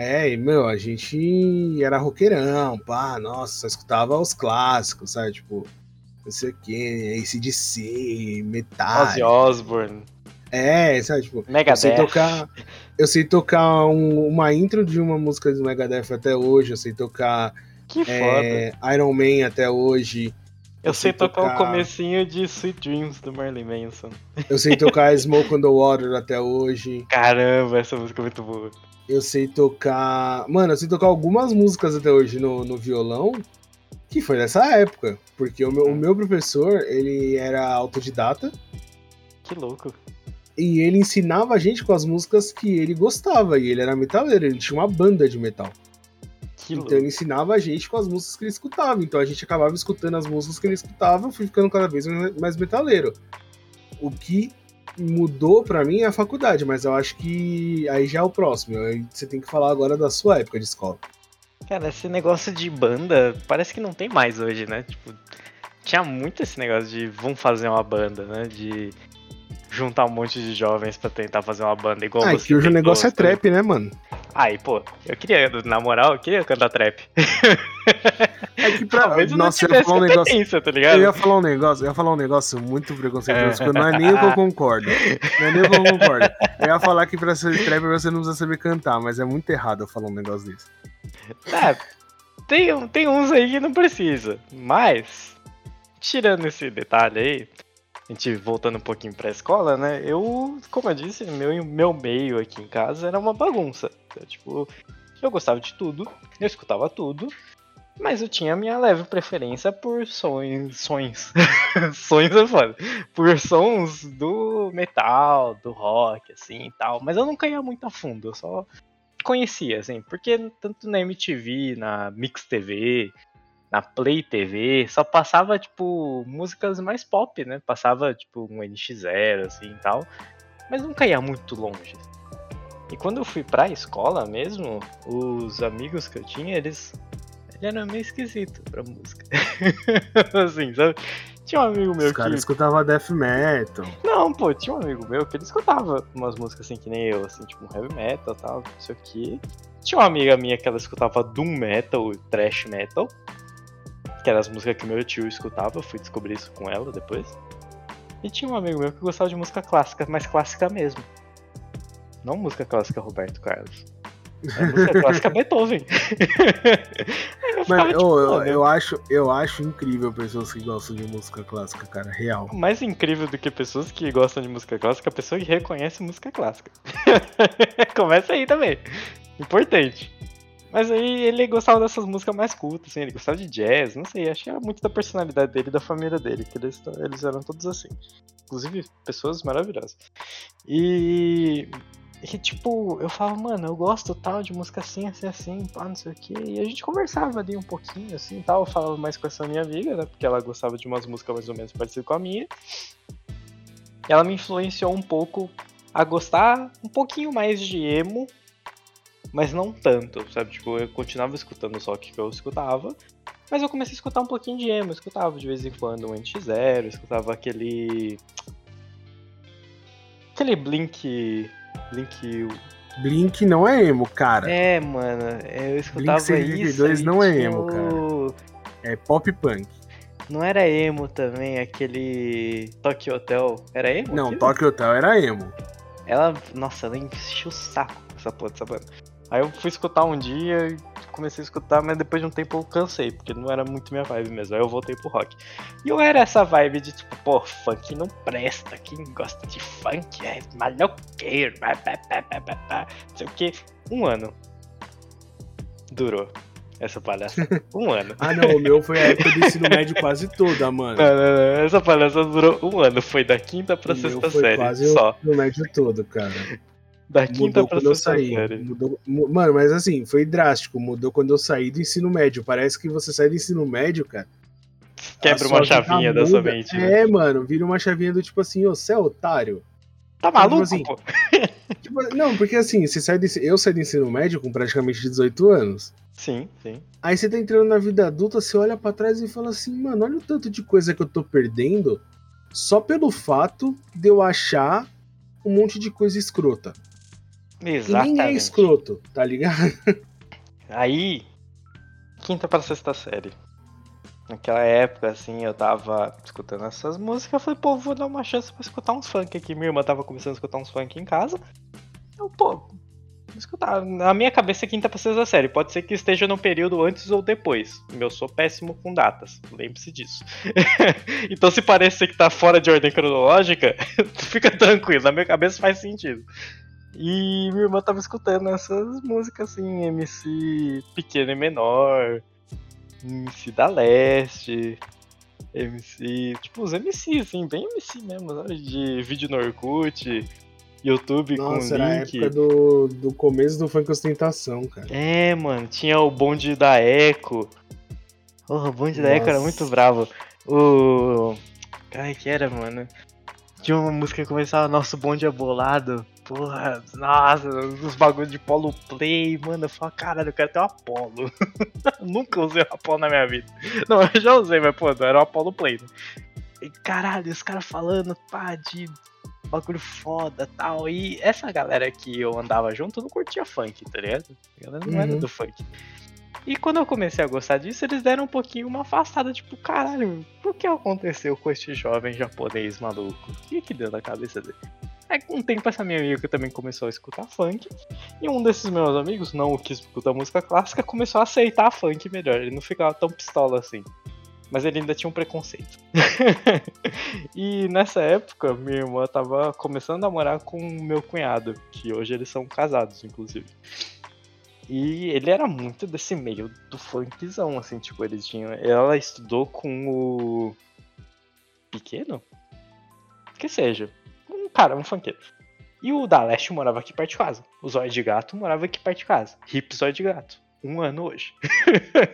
É, e, meu, a gente era roqueirão, pá, nossa, só escutava os clássicos, sabe? Tipo, não sei o que, ACDC, metal. Ozzy Osbourne, É, sabe? Tipo, eu Megadeth. sei tocar. Eu sei tocar um- uma intro de uma música do Megadeth até hoje. Eu sei tocar Que foda. é, Iron Man até hoje. eu sei tocar, tocar- o comecinho de Sweet Dreams do Marley Manson. Eu sei tocar Smoke on the Water até hoje. Caramba, essa música é muito boa. Eu sei tocar. Mano, eu sei tocar algumas músicas até hoje no, no violão. Que foi dessa época. Porque o meu, o meu professor, ele era autodidata. Que louco. E ele ensinava a gente com as músicas que ele gostava. E ele era metaleiro, ele tinha uma banda de metal. Que Então louco. ele ensinava a gente com as músicas que ele escutava. Então a gente acabava escutando as músicas que ele escutava, fui ficando cada vez mais metaleiro. O que mudou pra mim é a faculdade, mas eu acho que aí já é o próximo. Você tem que falar agora da sua época de escola. Cara, esse negócio de banda parece que não tem mais hoje, né? Tipo, tinha muito esse negócio de vamos fazer uma banda, né? De juntar um monte de jovens pra tentar fazer uma banda igual Ah, você que hoje o negócio é trap, né, mano? Aí, pô, eu queria, na moral, eu queria cantar trap. É que pra. Talvez Nossa, eu ia falar um negócio. tá ligado? Eu ia falar um negócio, eu ia falar um negócio muito preconceituoso, porque não é nem o que eu concordo. Não é nem o que eu concordo. Eu ia falar que pra ser trap você não precisa saber cantar, mas é muito errado eu falar um negócio desse. É, tem, tem uns aí que não precisa. Mas, tirando esse detalhe aí, a gente voltando um pouquinho pra escola, né? Eu, como eu disse, meu, meu meio aqui em casa era uma bagunça. Então, tipo, eu gostava de tudo, eu escutava tudo, mas eu tinha minha leve preferência por sons. Sons. sons é foda. Por sons do metal, do rock, assim e tal. Mas eu não caía muito a fundo, eu só conhecia, assim. Porque tanto na MTV, na Mix TV, na Play TV, só passava, tipo, músicas mais pop, né? Passava, tipo, um NX0, assim e tal. Mas não caía muito longe. E quando eu fui pra escola mesmo, os amigos que eu tinha, eles. Ele era meio esquisito pra música. assim, sabe? Tinha um amigo meu Os que. caras escutavam death metal. Não, pô, tinha um amigo meu que ele escutava umas músicas assim que nem eu, assim, tipo heavy metal e tal, não sei o que. Tinha uma amiga minha que ela escutava doom metal, thrash metal, que eram as músicas que meu tio escutava, eu fui descobrir isso com ela depois. E tinha um amigo meu que gostava de música clássica, mas clássica mesmo. Não música clássica Roberto Carlos. É música clássica Beethoven. Eu Mas tipo, eu, mano, eu, acho, eu acho incrível pessoas que gostam de música clássica, cara, real. Mais incrível do que pessoas que gostam de música clássica, a pessoa que reconhece música clássica. Começa aí também. Importante. Mas aí ele gostava dessas músicas mais cultas, assim, ele gostava de jazz, não sei, acho que era muito da personalidade dele e da família dele, que eles, eles eram todos assim. Inclusive, pessoas maravilhosas. E. Tipo, eu falava, mano, eu gosto tal de música assim, assim, assim, pá, não sei o que. E a gente conversava ali um pouquinho, assim tal. Eu falava mais com essa minha amiga, né? Porque ela gostava de umas músicas mais ou menos parecidas com a minha. Ela me influenciou um pouco a gostar um pouquinho mais de emo, mas não tanto, sabe? Tipo, eu continuava escutando o rock que eu escutava, mas eu comecei a escutar um pouquinho de emo. Eu escutava de vez em quando um NX0, eu escutava aquele. Aquele Blink. Blink. Blink não é emo, cara. É, mano, eu escutava Blink isso. 182 e não é emo, cara. o- É pop punk. Não era emo também, aquele. Tokyo Hotel. Era emo? Não, aquilo? Tokyo Hotel era emo. Ela, nossa, ela encheu o saco com essa porra dessa banda. Aí eu fui escutar um dia e comecei a escutar, mas depois de um tempo eu cansei, porque não era muito minha vibe mesmo. Aí eu voltei pro rock. E eu era essa vibe de tipo, pô, funk não presta. Quem gosta de funk é maloqueiro, pá, pá, pá, pá, pá, pá, não sei o que. Um ano. Durou essa palhaça. Um ano. Ah, não, o meu foi a época do ensino médio quase toda, mano. Não, não, não, essa palhaça durou um ano. Foi da quinta pra O sexta foi série. quase Só. o ensino médio todo, cara. Da quinta Mudou quando eu saí. Mudou, mu- mano, mas assim, foi drástico. Mudou quando eu saí do ensino médio. Parece que você sai do ensino médio, cara. Quebra uma chavinha da sua mente. né? É, mano, vira uma chavinha do tipo assim, ô, você é otário? Tá maluco, assim, pô? Tipo, não, porque assim, você sai ensi- eu saí do ensino médio com praticamente 18 anos. Sim, sim. Aí você tá entrando na vida adulta, você olha pra trás e fala assim, mano, olha o tanto de coisa que eu tô perdendo só pelo fato de eu achar um monte de coisa escrota. E Exatamente. nem é escroto, tá ligado? Aí, quinta pra sexta série. Naquela época, assim, eu tava escutando essas músicas, eu falei, pô, vou dar uma chance pra escutar uns funk aqui. Minha irmã tava começando a escutar uns funk em casa. Eu, pô, vou escutar. Na minha cabeça é quinta pra sexta série. Pode ser que esteja no período antes ou depois. Eu sou péssimo com datas, lembre-se disso. então se parecer que tá fora de ordem cronológica, fica tranquilo, na minha cabeça faz sentido. E minha irmã tava escutando essas músicas assim, MC pequeno e menor, MC da Leste, MC. Tipo, os MC, assim, bem MC mesmo, sabe? De vídeo no Orkut, YouTube Nossa, com era a link. época do, do começo do funk ostentação, cara. É, mano, tinha o bonde da Echo. Oh, o bonde da Echo era Nossa. muito bravo. O. Ai, que era, mano? Tinha uma música que começava Nosso bonde é bolado. Porra, nossa, os bagulhos de polo play, mano. Eu falo, caralho, eu quero ter um Apollo. Nunca usei um Apollo na minha vida. Não, eu já usei, mas pô, não era um Apollo play. Né? E caralho, os caras falando, pá, de bagulho foda tal. E essa galera que eu andava junto não curtia funk, tá ligado? A galera não era Uhum. do funk. E quando eu comecei a gostar disso, eles deram um pouquinho uma afastada, tipo, caralho, o que aconteceu com este jovem japonês maluco? O que que deu na cabeça dele? Aí com o tempo essa minha amiga também começou a escutar funk, e um desses meus amigos, não o que escuta música clássica, começou a aceitar funk melhor, ele não ficava tão pistola assim. Mas ele ainda tinha um preconceito. e nessa época, minha irmã tava começando a namorar com meu cunhado, que hoje eles são casados, inclusive. E ele era muito desse meio do funkzão, assim, tipo, eles tinham. Ela estudou com o. Pequeno? Que seja. Um cara, um funkeiro. E o da Leste morava aqui perto de casa. O Zóio de Gato morava aqui perto de casa. Hip Zóio de Gato. Um ano hoje.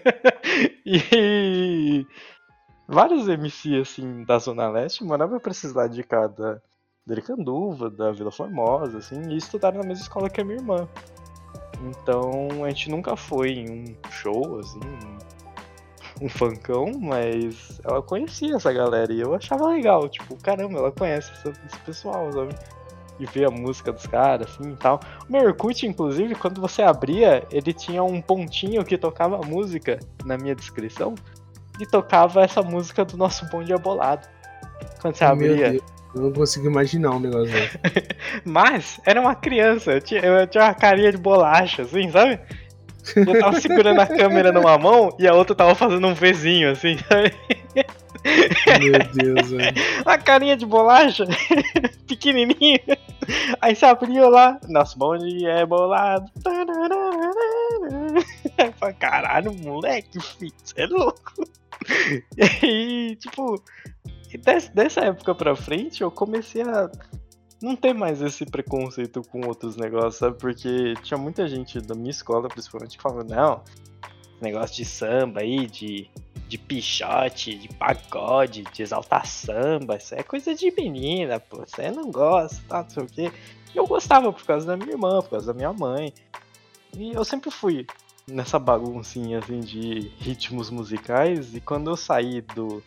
e vários MC assim da Zona Leste moravam pra esses lados de cá da Dricanduva, da Vila Formosa, assim, e estudaram na mesma escola que a minha irmã. Então a gente nunca foi em um show, assim, um, um funkão, mas ela conhecia essa galera e eu achava legal, tipo, caramba, ela conhece esse pessoal, sabe? e ver a música dos caras, assim e tal. O meu Orkut, inclusive, quando você abria, ele tinha um pontinho que tocava música na minha descrição e tocava essa música do nosso bonde abolado. Quando você abria. Eu não consigo imaginar um negócio desse. Mas era uma criança, eu tinha, eu tinha uma carinha de bolacha, assim, sabe? Eu tava segurando a câmera numa mão e a outra tava fazendo um Vzinho, assim, sabe? Meu Deus, velho. Uma carinha de bolacha, pequenininha. Aí você abriu lá, nosso bonde é bolado. Falei, caralho, moleque, filho, você é louco. E aí, tipo, dessa época pra frente eu comecei a não ter mais esse preconceito com outros negócios, sabe? Porque tinha muita gente da minha escola, principalmente, que falava, não, negócio de samba aí, de de pichote, de pagode, de exaltar samba, isso é coisa de menina, pô, você não gosta, tá, não sei o quê. Eu gostava por causa da minha irmã, por causa da minha mãe. E eu sempre fui nessa baguncinha assim de ritmos musicais, e quando eu saí do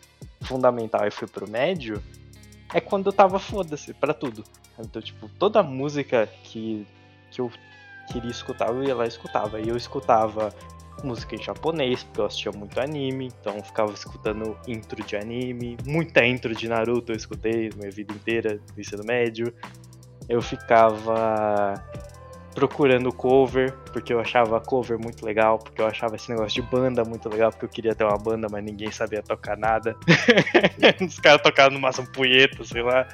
fundamental e fui pro médio, é quando eu tava foda-se pra tudo. Então, tipo, toda música que, que eu queria escutar, eu ia lá e escutava. E eu escutava música em japonês, porque eu assistia muito anime, então ficava escutando intro de anime, muita intro de Naruto eu escutei minha vida inteira no ensino médio. Eu ficava procurando cover, porque eu achava cover muito legal, porque eu achava esse negócio de banda muito legal, porque eu queria ter uma banda, mas ninguém sabia tocar nada. Os caras tocavam no máximo punheta, sei lá.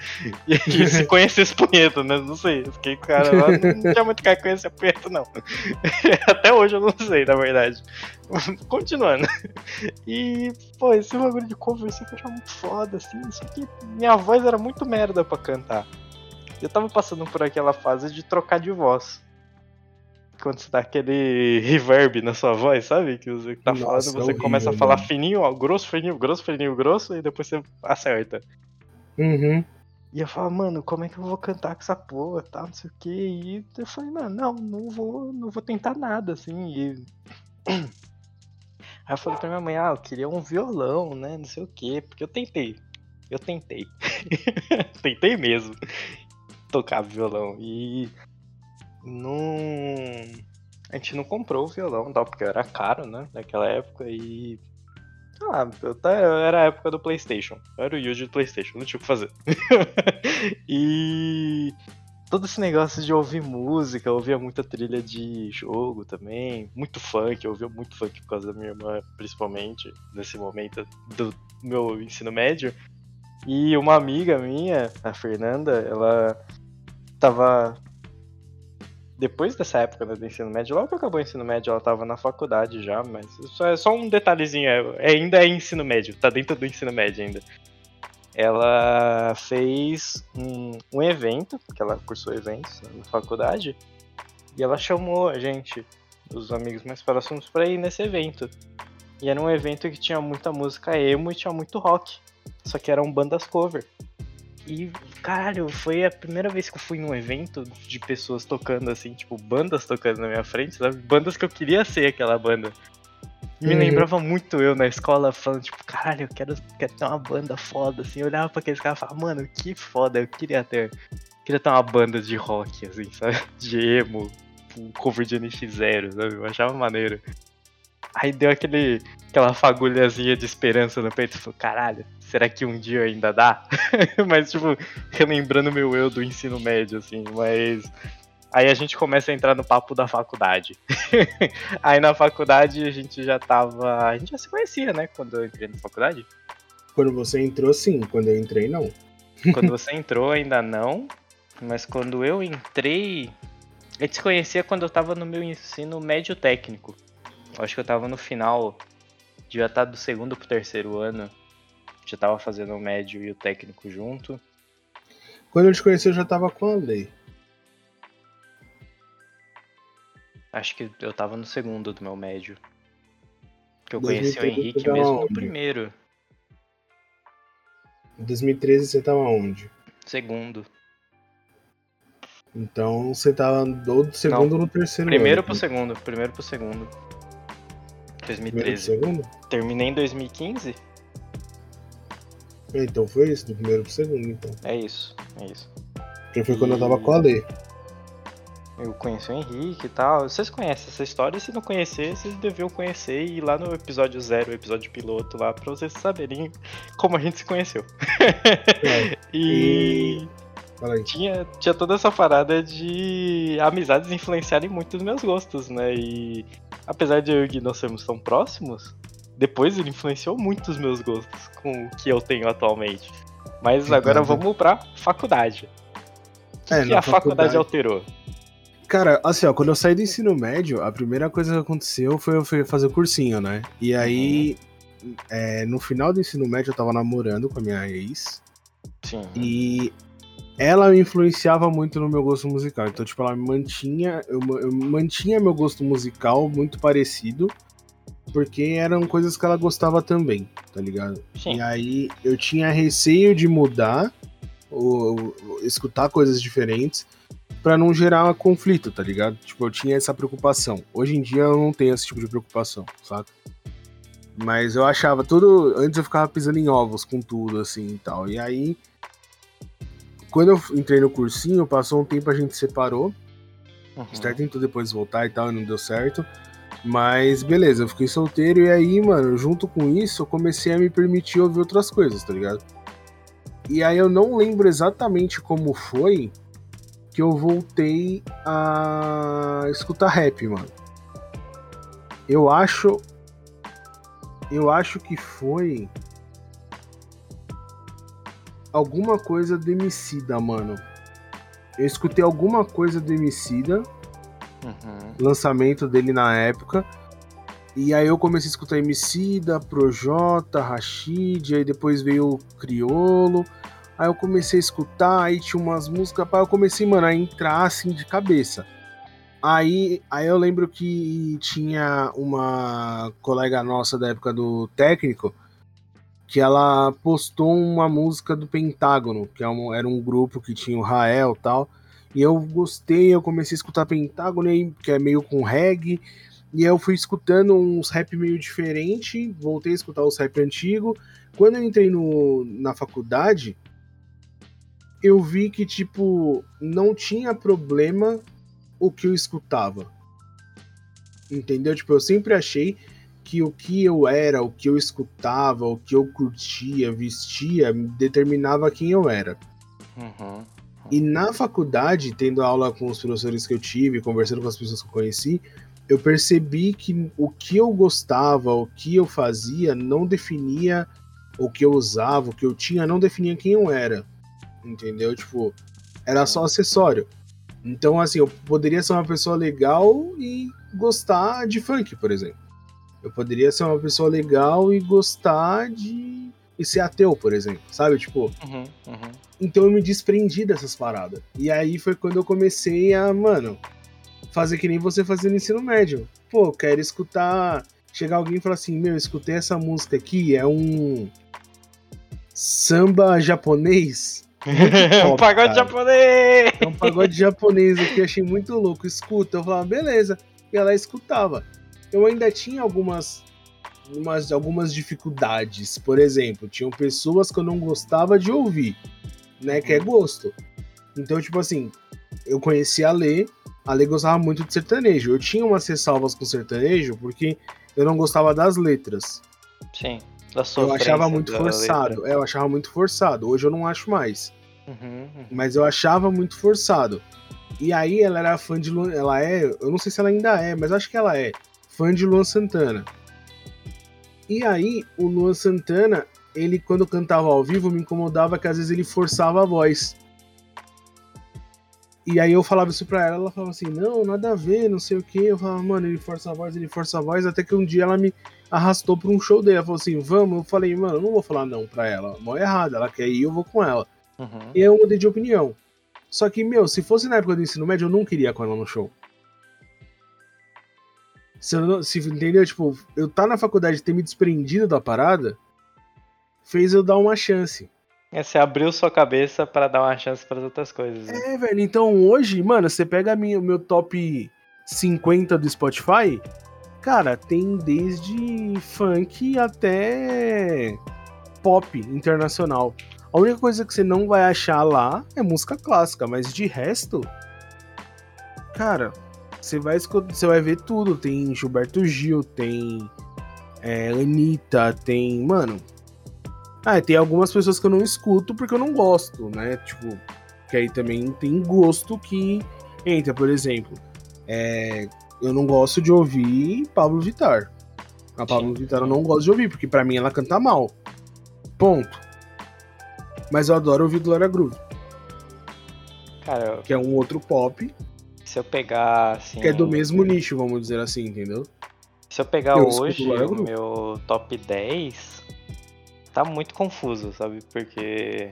E, e se conhecesse punheta, né? Não sei. Fiquei cara lá, não tinha muito cara que conhecia punheta, não. Até hoje eu não sei, na verdade. Continuando. E, pô, esse bagulho de cover assim que eu achava muito foda, assim. Só que minha voz era muito merda pra cantar. Eu tava passando por aquela fase de trocar de voz quando você dá aquele reverb na sua voz, sabe? Que você tá Nossa, falando, você horrível, começa a falar mano. fininho, ó, grosso, fininho, grosso, fininho, grosso, e depois você acerta. Uhum. E eu falo, mano, como é que eu vou cantar com essa porra, tá, não sei o que. E eu falei, mano, não, não vou, não vou tentar nada, assim. E... Aí eu falei pra minha mãe, ah, eu queria um violão, né, não sei o que, porque eu tentei. Eu tentei. tentei mesmo tocar violão. E não. A gente não comprou o violão tal, porque era caro, né? Naquela época e. Era a época do PlayStation. Eu era o Yuji do PlayStation, não tinha o que fazer. e. Todo esse negócio de ouvir música, eu ouvia muita trilha de jogo também, muito funk, eu ouvia muito funk por causa da minha irmã, principalmente, nesse momento do meu ensino médio. E uma amiga minha, a Fernanda, ela tava depois dessa época né, do ensino médio, logo que acabou o ensino médio, ela tava na faculdade já, mas isso é só um detalhezinho, é, ainda é ensino médio, tá dentro do ensino médio ainda. Ela fez um, um evento, que ela cursou eventos na faculdade, e ela chamou a gente, os amigos mais próximos, pra ir nesse evento. E era um evento que tinha muita música emo e tinha muito rock, só que eram bandas cover. E, caralho, foi a primeira vez que eu fui num evento de pessoas tocando, assim, tipo, bandas tocando na minha frente, sabe? Bandas que eu queria ser aquela banda. Me hum. lembrava muito eu na escola falando, tipo, caralho, eu quero, quero ter uma banda foda, assim. Eu olhava pra aqueles caras e falava, mano, que foda, eu queria ter. Eu queria ter uma banda de rock, assim, sabe? De emo, um cover de NX0, sabe? Eu achava maneiro. Aí deu aquele, aquela fagulhazinha de esperança no peito. Falei, caralho, será que um dia ainda dá? mas, tipo, relembrando meu eu do ensino médio, assim, mas Aí a gente começa a entrar no papo da faculdade. Aí na faculdade a gente já tava. A gente já se conhecia, né? Quando eu entrei na faculdade. Quando você entrou, sim. Quando eu entrei, não. Quando você entrou, ainda não. Mas quando eu entrei. Eu te conhecia quando eu tava no meu ensino médio técnico. Eu acho que eu tava no final. Devia estar do segundo pro terceiro ano. Já tava fazendo o médio e o técnico junto. Quando eu te conheci, eu já tava com a lei. Acho que eu tava no segundo do meu médio. Que eu conheci o Henrique mesmo no primeiro. Em 2013 você tava onde? Segundo. Então você tava do segundo Não, no terceiro Primeiro ano, pro segundo, primeiro pro segundo. 2013. segundo? Terminei em 2015? Então foi isso, do primeiro pro segundo, então. É isso, é isso. Porque foi e... quando eu tava com a Lê eu conheci o Henrique e tal. Vocês conhecem essa história, se não conhecer, vocês deviam conhecer e ir lá no episódio zero, episódio piloto lá, pra vocês saberem como a gente se conheceu. É. e. e... Tinha, tinha toda essa parada de amizades influenciarem muito os meus gostos, né? E apesar de eu e o Gui não sermos tão próximos, depois ele influenciou muito os meus gostos com o que eu tenho atualmente. Mas agora vamos pra faculdade. O que, é, que a faculdade, faculdade alterou? Cara, assim, ó, quando eu saí do ensino médio, a primeira coisa que aconteceu foi eu fazer cursinho, né? E aí, uhum. é, no final do ensino médio, eu tava namorando com a minha ex. Sim. E ela me influenciava muito no meu gosto musical. Então, tipo, ela mantinha. Eu, eu mantinha meu gosto musical muito parecido. Porque eram coisas que ela gostava também, tá ligado? Sim. E aí eu tinha receio de mudar, ou, ou escutar coisas diferentes para não gerar conflito, tá ligado? Tipo, eu tinha essa preocupação. Hoje em dia eu não tenho esse tipo de preocupação, saca? Mas eu achava tudo. Antes eu ficava pisando em ovos com tudo, assim e tal. E aí, quando eu entrei no cursinho, passou um tempo a gente separou. Uhum. Tentou depois voltar e tal, e não deu certo. Mas beleza, eu fiquei solteiro e aí, mano, junto com isso, eu comecei a me permitir ouvir outras coisas, tá ligado? E aí eu não lembro exatamente como foi, que eu voltei a escutar rap, mano. Eu acho. Eu acho que foi. Alguma coisa do Emicida, mano. Eu escutei alguma coisa do Emicida. Uhum. Lançamento dele na época. E aí eu comecei a escutar Emicida, Projota, Rashid, aí depois veio o Criolo. Aí eu comecei a escutar, aí tinha umas músicas, eu comecei, mano, a entrar assim de cabeça. Aí, aí eu lembro que tinha uma colega nossa da época do técnico que ela postou uma música do Pentágono, que é era um grupo que tinha o Rael e tal. E eu gostei, eu comecei a escutar Pentágono, que é meio com reggae. E eu fui escutando uns rap meio diferente, voltei a escutar os rap antigo. Quando eu entrei no, na faculdade, eu vi que, tipo, não tinha problema o que eu escutava. Entendeu? Tipo, eu sempre achei que o que eu era, o que eu escutava, o que eu curtia, vestia, determinava quem eu era. Uhum. E na faculdade, tendo aula com os professores que eu tive, conversando com as pessoas que eu conheci, eu percebi que o que eu gostava, o que eu fazia, não definia o que eu usava, o que eu tinha, não definia quem eu era entendeu? Tipo, era só acessório. Então, assim, eu poderia ser uma pessoa legal e gostar de funk, por exemplo. Eu poderia ser uma pessoa legal e gostar de. E ser ateu, por exemplo, sabe? Tipo. Uhum, uhum. Então eu me desprendi dessas paradas. E aí foi quando eu comecei a, mano, fazer que nem você fazia no ensino médio. Pô, quero escutar. Chegar alguém e falar assim: Meu, escutei essa música aqui, é um samba japonês um pagode cara. japonês! É um pagode japonês aqui, achei muito louco. Escuta, eu falava, beleza. E ela escutava. Eu ainda tinha algumas, umas, algumas dificuldades. Por exemplo, tinham pessoas que eu não gostava de ouvir, né? Que é gosto. Então, tipo assim, eu conheci a Lê, a Lê gostava muito de sertanejo. Eu tinha umas ressalvas com sertanejo porque eu não gostava das letras. Sim eu achava muito forçado. É, eu achava muito forçado. Hoje eu não acho mais. Uhum, uhum. Mas eu achava muito forçado. E aí ela era fã de Luan, ela é, eu não sei se ela ainda é, mas acho que ela é fã de Luan Santana. E aí o Luan Santana, ele quando cantava ao vivo me incomodava que às vezes ele forçava a voz. E aí eu falava isso pra ela, ela falava assim, não, nada a ver, não sei o que. Eu falava, mano, ele força a voz, ele força a voz, até que um dia ela me arrastou pra um show dele. Ela falou assim, vamos, eu falei, mano, eu não vou falar não pra ela. Mó errado, ela quer ir, eu vou com ela. Uhum. E aí eu mudei de opinião. Só que, meu, se fosse na época do ensino médio, eu não queria com ela no show. Se, eu não, se entendeu? Tipo, eu tá na faculdade ter me desprendido da parada fez eu dar uma chance. É, você abriu sua cabeça para dar uma chance para outras coisas. Né? É, velho. Então hoje, mano, você pega o meu top 50 do Spotify, cara, tem desde funk até pop internacional. A única coisa que você não vai achar lá é música clássica, mas de resto, cara, você vai você vai ver tudo. Tem Gilberto Gil, tem é, Anitta, tem, mano, ah, tem algumas pessoas que eu não escuto porque eu não gosto, né? Tipo, que aí também tem gosto que entra, por exemplo. É, eu não gosto de ouvir Pablo Vittar. A Pablo Vittar eu não gosto de ouvir, porque para mim ela canta mal. Ponto. Mas eu adoro ouvir Glória Groove. Cara, que é um outro pop. Se eu pegar assim. Que é do mesmo nicho, vamos dizer assim, entendeu? Se eu pegar eu hoje o meu top 10, tá muito confuso, sabe? Porque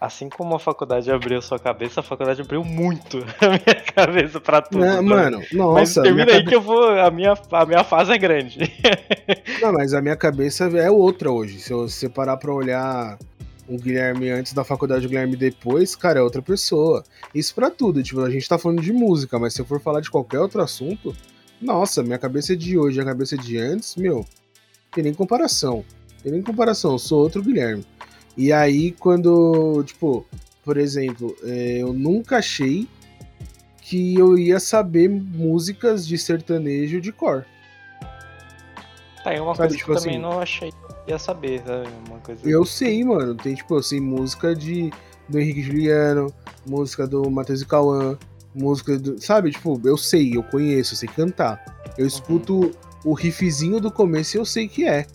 assim como a faculdade abriu sua cabeça, a faculdade abriu muito a minha cabeça pra tudo. Não, mano, nossa. Mas termina aí cabe... que eu vou. A minha, a minha fase é grande. Não, mas a minha cabeça é outra hoje. Se eu separar pra olhar o Guilherme antes da faculdade, o Guilherme depois, cara, é outra pessoa. Isso pra tudo. Tipo, a gente tá falando de música, mas se eu for falar de qualquer outro assunto, nossa, minha cabeça é de hoje, a cabeça é de antes, meu, tem nem comparação. Tem nem comparação, eu sou outro Guilherme. E aí, quando, tipo, por exemplo, é, eu nunca achei que eu ia saber músicas de sertanejo de cor. Tá, é uma sabe, coisa tipo que eu assim, também não achei ia saber, sabe? Uma coisa eu sei, mano. Tem, tipo assim, música de, do Henrique Juliano, música do Matheus e Cauã, música do. Sabe, tipo, eu sei, eu conheço, eu sei cantar. Eu escuto uhum. o riffzinho do começo e eu sei que é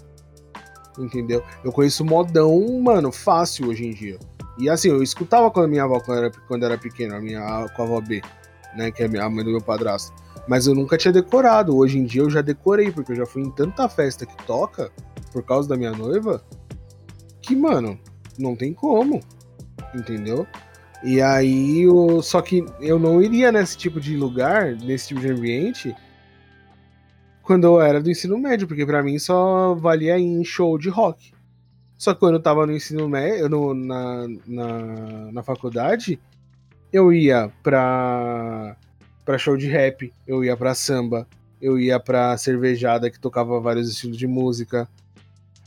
entendeu? Eu conheço modão, mano, fácil hoje em dia. E assim, eu escutava com a minha avó quando era, quando era pequena, a minha, com a avó B, né, que é a mãe do meu padrasto. Mas eu nunca tinha decorado. Hoje em dia eu já decorei, porque eu já fui em tanta festa que toca, por causa da minha noiva, que, mano, não tem como, entendeu? E aí, eu, só que eu não iria nesse tipo de lugar, nesse tipo de ambiente, quando eu era do ensino médio, porque para mim só valia em show de rock. Só que quando eu tava no ensino médio, no, na, na, na faculdade, eu ia pra, pra show de rap, eu ia pra samba, eu ia pra cervejada que tocava vários estilos de música.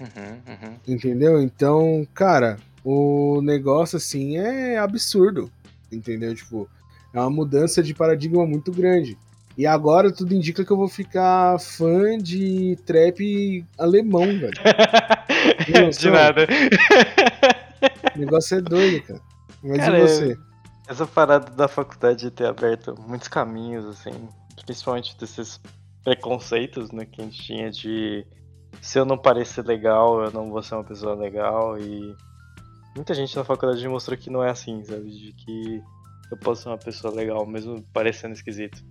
Uhum, uhum. Entendeu? Então, cara, o negócio assim é absurdo. Entendeu? Tipo, é uma mudança de paradigma muito grande. E agora tudo indica que eu vou ficar fã de trap alemão, velho. de nada. O negócio é doido, cara. Mas cara, e você? Essa parada da faculdade de ter aberto muitos caminhos, assim, principalmente desses preconceitos né, que a gente tinha de se eu não parecer legal, eu não vou ser uma pessoa legal. E muita gente na faculdade mostrou que não é assim, sabe? De que eu posso ser uma pessoa legal, mesmo parecendo esquisito.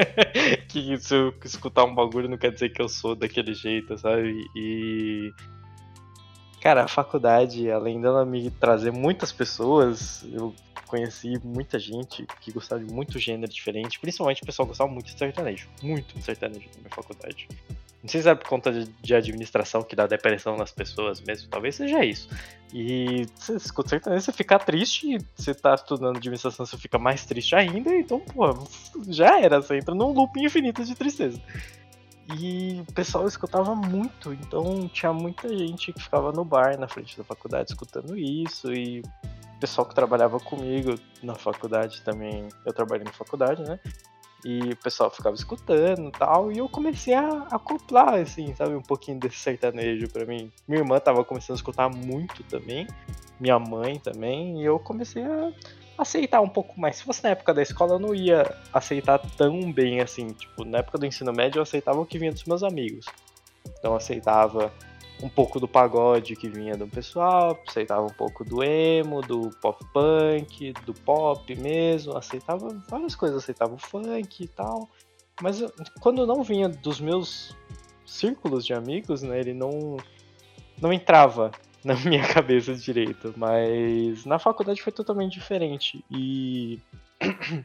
que se eu escutar um bagulho não quer dizer que eu sou daquele jeito, sabe? E. Cara, a faculdade, além dela me trazer muitas pessoas, eu conheci muita gente que gostava de muito gênero diferente, principalmente o pessoal gostava muito de sertanejo, muito de sertanejo na minha faculdade. Não sei se é por conta de, de, administração que dá depressão nas pessoas mesmo, talvez seja isso. E você escuta sertanejo, você fica triste, você tá estudando administração, você fica mais triste ainda, então, pô, já era, você entra num loop infinito de tristeza. E o pessoal escutava muito, então tinha muita gente que ficava no bar na frente da faculdade escutando isso, e o pessoal que trabalhava comigo na faculdade também, eu trabalhei na faculdade, né? E o pessoal ficava escutando e tal. E eu comecei a acoplar, assim, sabe, um pouquinho desse sertanejo para mim. Minha irmã tava começando a escutar muito também. Minha mãe também. E eu comecei a, aceitar um pouco mais. Se fosse na época da escola, eu não ia aceitar tão bem assim. Tipo, na época do ensino médio, eu aceitava o que vinha dos meus amigos. Então, aceitava um pouco do pagode que vinha do pessoal, aceitava um pouco do emo, do pop punk, do pop mesmo, aceitava várias coisas, aceitava o funk e tal. Mas quando não vinha dos meus círculos de amigos, né, ele não não entrava na minha cabeça direito, mas na faculdade foi totalmente diferente. E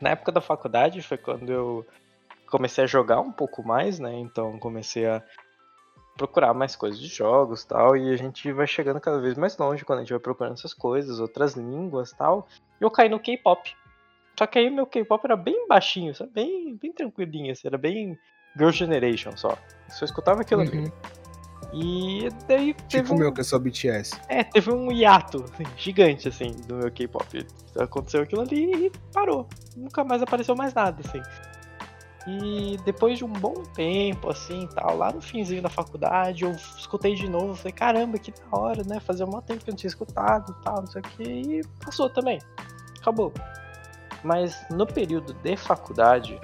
na época da faculdade foi quando eu comecei a jogar um pouco mais, né? Então comecei a procurar mais coisas de jogos tal, e a gente vai chegando cada vez mais longe quando a gente vai procurando essas coisas, outras línguas tal. E eu caí no K-pop. Só que aí meu K-pop era bem baixinho, sabe? Bem, bem tranquilinho, assim, era bem Girl Generation só. Só escutava aquilo uhum. ali. E daí teve. Tipo o um... meu, que é só BTS. É, teve um hiato assim, gigante, assim, do meu K-pop. Aconteceu aquilo ali e parou. Nunca mais apareceu mais nada, assim. E depois de um bom tempo, assim, tal, lá no finzinho da faculdade, eu escutei de novo, falei, caramba, que da hora, né? Fazia um tempo que eu não tinha escutado, tal, não sei o que, e passou também. Acabou. Mas no período de faculdade,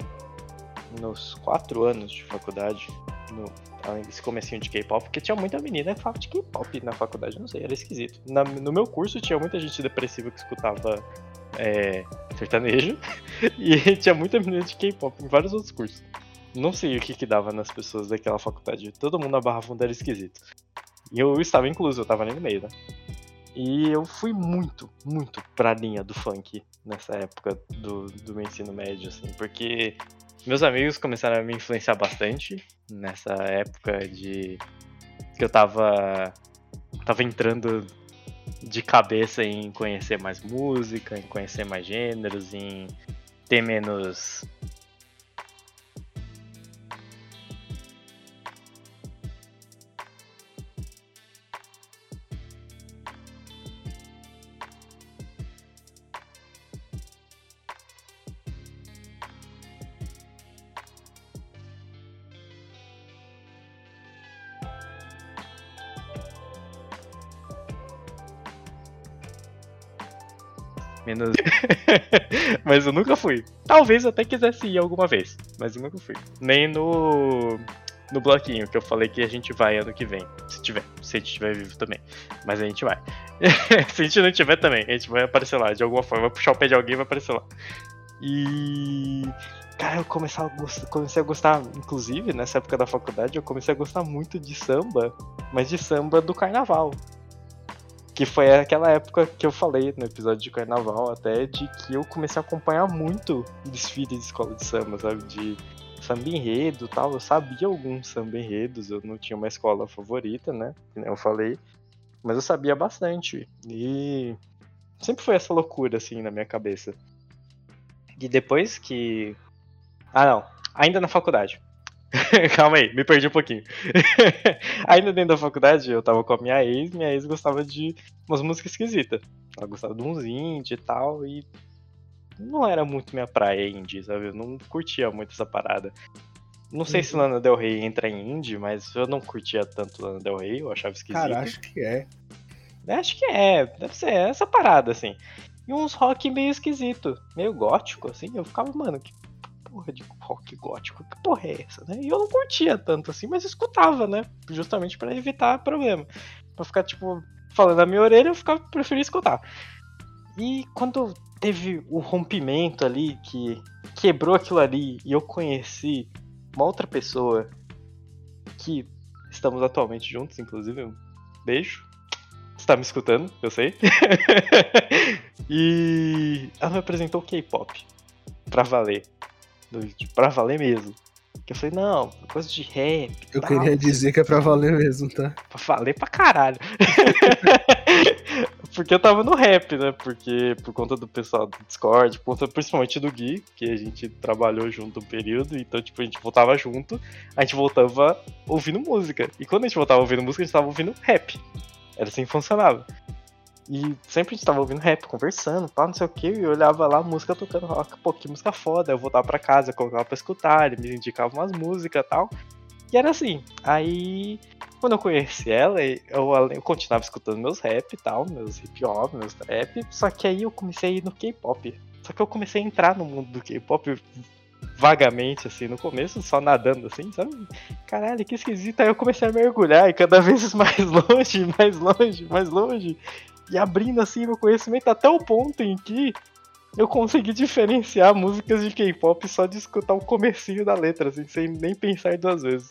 nos quatro anos de faculdade, no, além desse comecinho de K-pop, porque tinha muita menina que falava de K-pop na faculdade, não sei, era esquisito. Na, no meu curso tinha muita gente depressiva que escutava é, sertanejo e tinha muita menina de K-pop em vários outros cursos. Não sei o que que dava nas pessoas daquela faculdade. Todo mundo na Barra Funda era esquisito. E eu estava incluso, eu estava ali no meio, né? E eu fui muito, muito pra linha do funk nessa época do, do meu ensino médio, assim, porque meus amigos começaram a me influenciar bastante nessa época de que eu tava tava entrando de cabeça em conhecer mais música, em conhecer mais gêneros, em ter menos Menos. mas eu nunca fui. Talvez até quisesse ir alguma vez, mas eu nunca fui. Nem no. No bloquinho que eu falei que a gente vai ano que vem. Se tiver. Se a gente estiver vivo também. Mas a gente vai. se a gente não tiver também, a gente vai aparecer lá. De alguma forma, vai puxar o pé de alguém e vai aparecer lá. E. Cara, eu comecei a, gostar, comecei a gostar, inclusive nessa época da faculdade, eu comecei a gostar muito de samba, mas de samba do carnaval. Que foi aquela época que eu falei no episódio de carnaval até, de que eu comecei a acompanhar muito desfile de escola de samba, sabe? De samba enredo tal. Eu sabia alguns samba enredos, eu não tinha uma escola favorita, né? Eu falei. Mas eu sabia bastante. E sempre foi essa loucura, assim, na minha cabeça. E depois que. Ah, não. Ainda na faculdade. Calma aí, me perdi um pouquinho. Ainda dentro da faculdade, eu tava com a minha ex, minha ex gostava de umas músicas esquisitas. Ela gostava de uns indie e tal, e não era muito minha praia indie, sabe? Eu não curtia muito essa parada. Não sei uhum. se Lana Del Rey entra em indie, mas eu não curtia tanto Lana Del Rey, eu achava esquisito. Cara, acho que é. Acho que é, deve ser essa parada, assim. E uns rock meio esquisito, meio gótico, assim. Eu ficava, mano, que porra de rock gótico, que porra é essa, né? E eu não curtia tanto assim, mas escutava, né? Justamente para evitar problema. Pra ficar, tipo, falando na minha orelha, eu ficava, preferia escutar. E quando teve o rompimento ali, que quebrou aquilo ali, e eu conheci uma outra pessoa que estamos atualmente juntos, inclusive, um beijo. Você tá me escutando, eu sei. e ela me apresentou K-pop. Pra valer tipo, pra valer mesmo. Que eu falei, não, coisa de rap. Eu tal, queria dizer que é pra valer mesmo, tá? Pra valer pra caralho. Porque eu tava no rap, né? Porque por conta do pessoal do Discord, por conta principalmente do Gui, que a gente trabalhou junto um período, então, tipo, a gente voltava junto, a gente voltava ouvindo música. E quando a gente voltava ouvindo música, a gente tava ouvindo rap. Era assim que funcionava. E sempre a gente tava ouvindo rap, conversando, tal, não sei o que, e olhava lá a música tocando rock, pô, que música foda. Eu voltava pra casa, colocava pra escutar, ele me indicava umas músicas e tal. E era assim. Aí Quando eu conheci ela, eu, eu continuava escutando meus rap e tal, meus hip hop, meus trap, só que aí eu comecei a ir no K-pop. Só que eu comecei a entrar no mundo do K-pop vagamente, assim, no começo, só nadando, assim, sabe? Caralho, que esquisito. Aí eu comecei a mergulhar e cada vez mais longe, mais longe, mais longe. E abrindo, assim, meu conhecimento até o ponto em que eu consegui diferenciar músicas de K-pop só de escutar o comecinho da letra, assim, sem nem pensar duas vezes.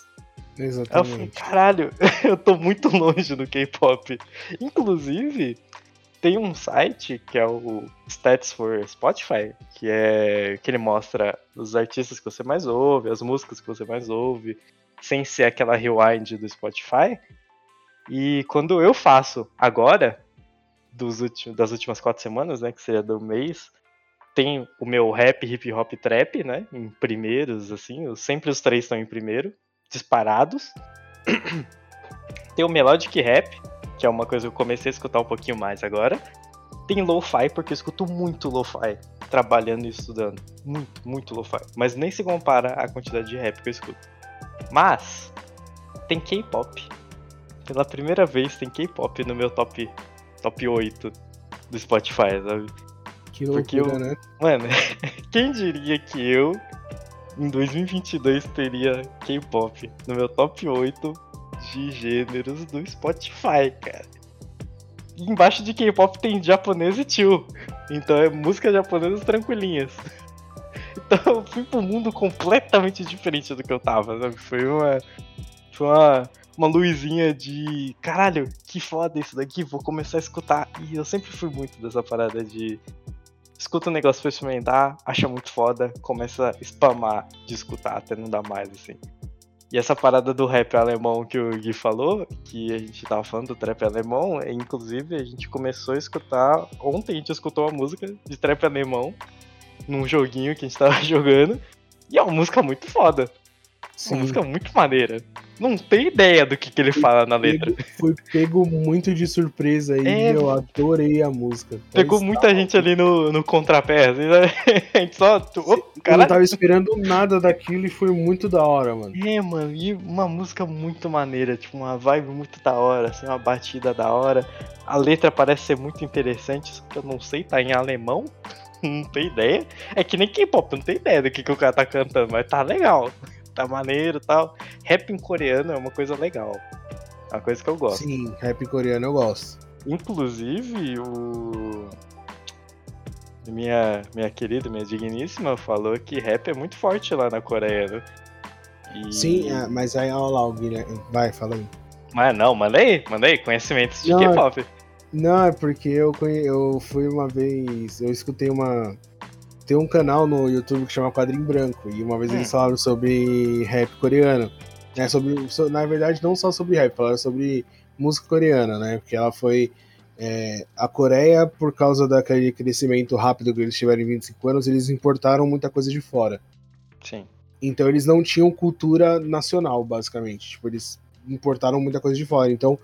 Exatamente. Eu falei, caralho, eu tô muito longe do K-pop. Inclusive, tem um site que é o Stats for Spotify, que é que ele mostra os artistas que você mais ouve, as músicas que você mais ouve, sem ser aquela rewind do Spotify. E quando eu faço agora, dos últimos, das últimas quatro semanas, né, que seria do mês, tem o meu rap, hip hop, trap, né, em primeiros, assim, sempre os três estão em primeiro disparados. Tem o Melodic Rap, que é uma coisa que eu comecei a escutar um pouquinho mais agora. Tem Lo-Fi, porque eu escuto muito Lo-Fi, trabalhando e estudando. Muito, muito Lo-Fi. Mas nem se compara a quantidade de rap que eu escuto. Mas, tem K-pop. Pela primeira vez tem K-pop no meu top, top 8 do Spotify, sabe? Que loucura, eu, né? Mano, quem diria que eu em 2022 teria K-pop no meu top 8 de gêneros do Spotify, cara. E embaixo de K-pop tem japonês e tio. Então é música japonesa tranquilinhas. Então eu fui pro um mundo completamente diferente do que eu tava, sabe? Foi uma. Foi uma, uma luzinha de. Caralho, que foda isso daqui, vou começar a escutar. E eu sempre fui muito dessa parada de escuta um negócio pra experimentar, acha muito foda, começa a spamar de escutar até não dar mais, assim. E essa parada do rap alemão que o Gui falou, que a gente tava falando do trap alemão, é, inclusive a gente começou a escutar. Ontem a gente escutou uma música de trap alemão num joguinho que a gente tava jogando. E é uma música muito foda. Sim. Uma música muito maneira. Não tem ideia do que, que ele fala na letra. Foi pego muito de surpresa aí, é, eu adorei a música. Pegou Mas muita tá... gente ali no, no contrapé, assim, né? A gente só. Eu não tava esperando nada daquilo e foi muito da hora, mano. É, mano, e uma música muito maneira, tipo, uma vibe muito da hora, assim, uma batida da hora. A letra parece ser muito interessante, só que eu não sei, tá em alemão. Não tem ideia. É que nem K-pop, não tem ideia do que, que o cara tá cantando, mas tá legal tá maneiro e tal. Rap em coreano é uma coisa legal. É uma coisa que eu gosto. Sim, rap em coreano eu gosto. Inclusive, o. Minha, minha querida, minha digníssima, falou que rap é muito forte lá na Coreia, né? E... Sim, é, mas aí, olha lá o Guilherme. Vai, fala aí. Mas não, mandei, mandei conhecimentos de K-pop. Não, é porque eu, eu fui uma vez, eu escutei uma, tem um canal no YouTube que chama Quadrinho Branco, e uma vez eles falaram sobre rap coreano. Né, sobre, na verdade, não só sobre rap, falaram sobre música coreana, né? Porque ela foi. É, a Coreia, por causa daquele crescimento rápido que eles tiveram em 25 anos, eles importaram muita coisa de fora. Sim. Então eles não tinham cultura nacional, basicamente. Tipo, eles importaram muita coisa de fora. Então,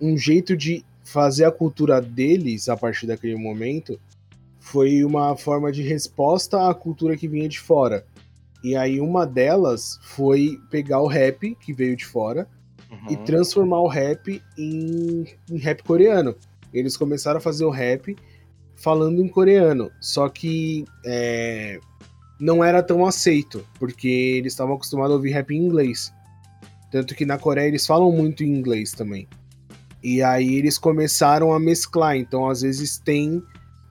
um jeito de fazer a cultura deles a partir daquele momento foi uma forma de resposta à cultura que vinha de fora. E aí uma delas foi pegar o rap que veio de fora uhum. e transformar o rap em, em, rap coreano. Eles começaram a fazer o rap falando em coreano, só que é, não era tão aceito, porque eles estavam acostumados a ouvir rap em inglês. Tanto que na Coreia eles falam muito em inglês também. E aí eles começaram a mesclar, então às vezes tem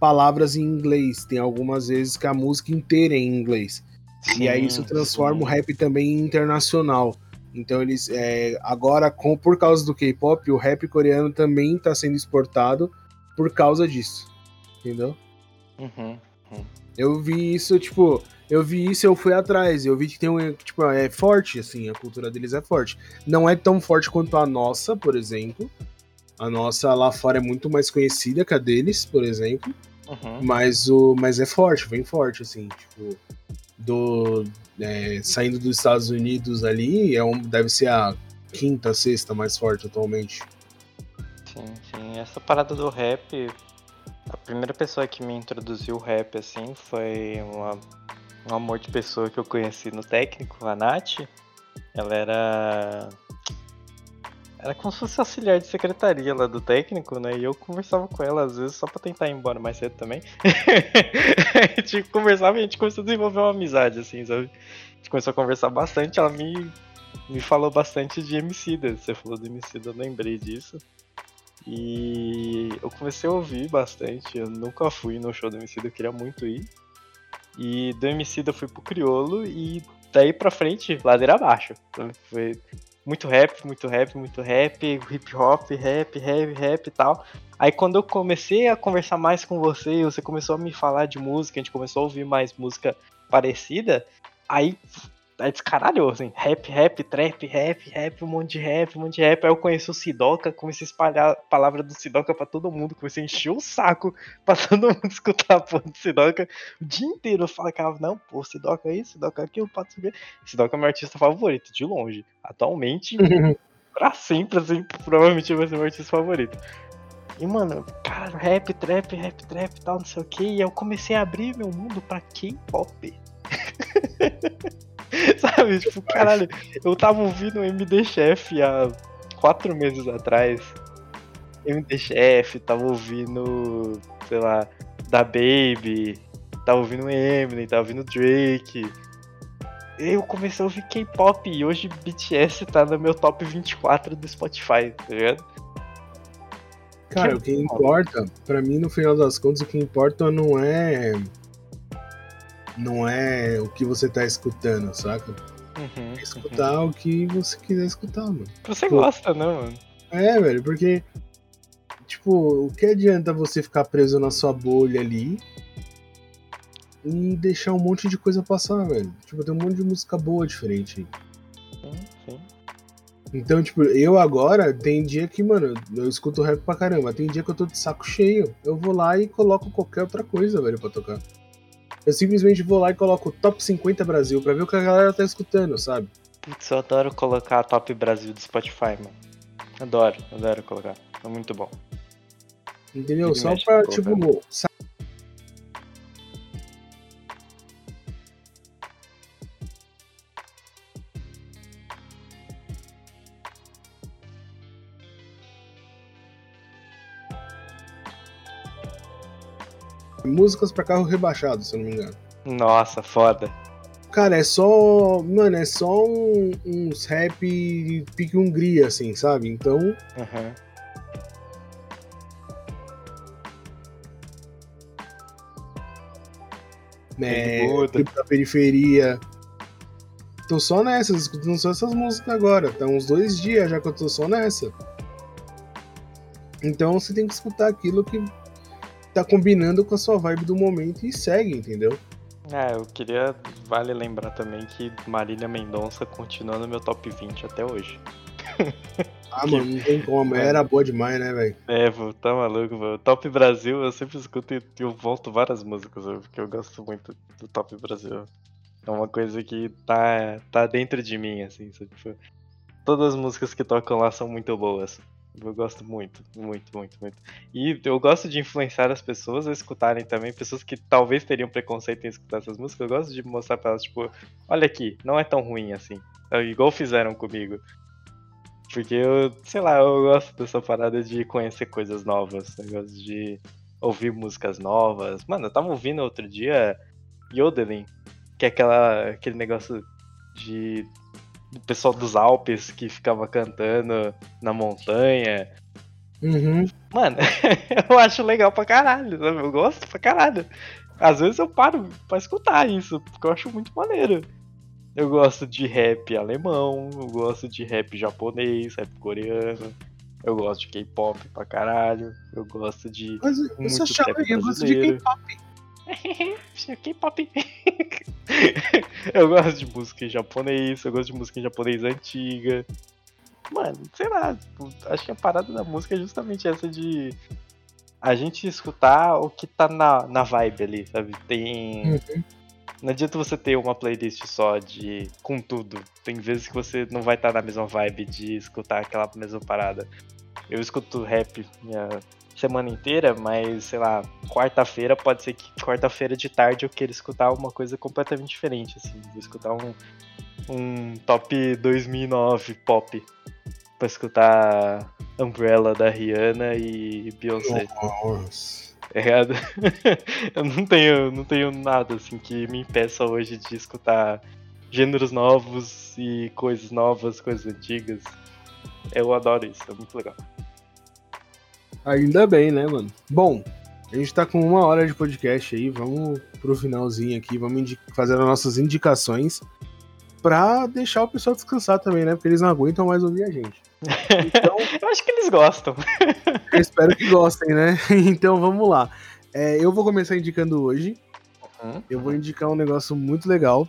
palavras em inglês, tem algumas vezes que a música inteira é em inglês. Sim, e aí isso transforma sim. o rap também em internacional. Então eles é, agora com por causa do K-pop, o rap coreano também está sendo exportado por causa disso, entendeu? Uhum, uhum. Eu vi isso tipo, eu vi isso, eu fui atrás, eu vi que tem um tipo é forte assim, a cultura deles é forte. Não é tão forte quanto a nossa, por exemplo. A nossa lá fora é muito mais conhecida que a deles, por exemplo. Uhum. Mas, o, mas é forte, bem forte, assim, tipo, do, é, saindo dos Estados Unidos ali, é um, deve ser a quinta, sexta mais forte atualmente. Sim, sim. Essa parada do rap, a primeira pessoa que me introduziu o rap, assim, foi uma, um amor de pessoa que eu conheci no técnico, a Nath. Ela era era como se fosse auxiliar de secretaria lá do técnico, né? E eu conversava com ela às vezes só pra tentar ir embora mais cedo também. a gente conversava e a gente começou a desenvolver uma amizade, assim, sabe? A gente começou a conversar bastante, ela me, me falou bastante de Emicida. Você falou do Emicida, eu lembrei disso. E eu comecei a ouvir bastante. Eu nunca fui no show do Emicida, eu queria muito ir. E do Emicida eu fui pro Criolo e daí pra frente, ladeira abaixo. Foi muito rap, muito rap, muito rap, hip hop, rap, rap, rap e tal. Aí quando eu comecei a conversar mais com você, você começou a me falar de música, a gente começou a ouvir mais música parecida, aí Aí descaralhou, assim, rap, rap, trap, rap, rap, um monte de rap, um monte de rap. Aí eu conheci o Sidoca, comecei a espalhar a palavra do Sidoca pra todo mundo, comecei a encher o saco pra todo mundo escutar a porra do Sidoca o dia inteiro. Eu falava, não, pô, Sidoca é isso, Sidoca é aquilo, pode subir. Sidoca é meu artista favorito, de longe. Atualmente, pra sempre, assim, provavelmente vai ser meu artista favorito. E, mano, cara, rap, trap, rap, trap tal, não sei o que. E eu comecei a abrir meu mundo pra K-pop. Sabe? Tipo, caralho, eu tava ouvindo o MD Chef há quatro meses atrás. MD Chef, tava ouvindo, sei lá, da Baby, tava ouvindo Eminem, tava ouvindo Drake. Eu comecei a ouvir K-pop e hoje BTS tá no meu top 24 do Spotify, tá ligado? Cara, o que importa, para mim, no final das contas, o que importa não é não é o que você tá escutando, saca? Uhum, é escutar uhum. o que você quiser escutar, mano. Você Pô, gosta, né, mano? É, velho, porque. Tipo, o que adianta você ficar preso na sua bolha ali e deixar um monte de coisa passar, velho? Tipo, tem um monte de música boa diferente aí. Sim, sim. Então, tipo, eu agora, tem dia que, mano, eu escuto rap pra caramba. Tem dia que eu tô de saco cheio. Eu vou lá e coloco qualquer outra coisa, velho, pra tocar. Eu simplesmente vou lá e coloco Top 50 Brasil pra ver o que a galera tá escutando, sabe? Putz, eu adoro colocar Top Brasil do Spotify, mano. Adoro, adoro colocar. É muito bom. Entendeu? Ele Só pra, tipo, músicas para carro rebaixado, se eu não me engano. Nossa, foda. Cara, é só. Mano, é só um, uns rap pique Hungria, assim, sabe? Então. Uhum. É, tipo da periferia. Tô só nessa, escutando só essas músicas agora. Tá uns dois dias já que eu tô só nessa. Então você tem que escutar aquilo que tá combinando com a sua vibe do momento e segue, entendeu? É, eu queria. Vale lembrar também que Marília Mendonça continua no meu top 20 até hoje. Ah, mano, não tem como. É. Era boa demais, né, velho? É, pô, tá maluco, mano. Top Brasil, eu sempre escuto e eu volto várias músicas, porque eu gosto muito do Top Brasil. É uma coisa que tá, tá dentro de mim, assim, sabe? Tipo, todas as músicas que tocam lá são muito boas. Eu gosto muito, muito, muito, muito. E eu gosto de influenciar as pessoas a escutarem também, pessoas que talvez teriam preconceito em escutar essas músicas. Eu gosto de mostrar pra elas, tipo, olha aqui, não é tão ruim assim. É igual fizeram comigo. Porque eu, sei lá, eu gosto dessa parada de conhecer coisas novas. Eu gosto de ouvir músicas novas. Mano, eu tava ouvindo outro dia Yodeling, que é aquela, aquele negócio de do pessoal dos Alpes que ficava cantando na montanha. Uhum. Mano, eu acho legal pra caralho, sabe? Eu gosto pra caralho. Às vezes eu paro pra escutar isso, porque eu acho muito maneiro. Eu gosto de rap alemão, eu gosto de rap japonês, rap coreano. Eu gosto de K-pop pra caralho. Eu gosto de. Mas você achava que eu gosto de K-pop? K-pop. eu gosto de música em japonês, eu gosto de música em japonês antiga. Mano, sei lá, tipo, acho que a parada da música é justamente essa de a gente escutar o que tá na, na vibe ali, sabe? Tem. Uhum. Não adianta você ter uma playlist só de com tudo. Tem vezes que você não vai estar tá na mesma vibe de escutar aquela mesma parada. Eu escuto rap minha semana inteira, mas sei lá, quarta-feira pode ser que quarta-feira de tarde eu queira escutar uma coisa completamente diferente, assim, vou escutar um, um top 2009 pop, pra escutar Umbrella da Rihanna e Beyoncé. Nossa. Tá ligado? eu não tenho, não tenho nada assim que me impeça hoje de escutar gêneros novos e coisas novas, coisas antigas. Eu adoro isso, é muito legal. Ainda bem, né, mano? Bom, a gente tá com uma hora de podcast aí, vamos pro finalzinho aqui, vamos fazer as nossas indicações pra deixar o pessoal descansar também, né? Porque eles não aguentam mais ouvir a gente. Então, eu acho que eles gostam. eu espero que gostem, né? Então vamos lá. É, eu vou começar indicando hoje. Uhum. Eu vou indicar um negócio muito legal.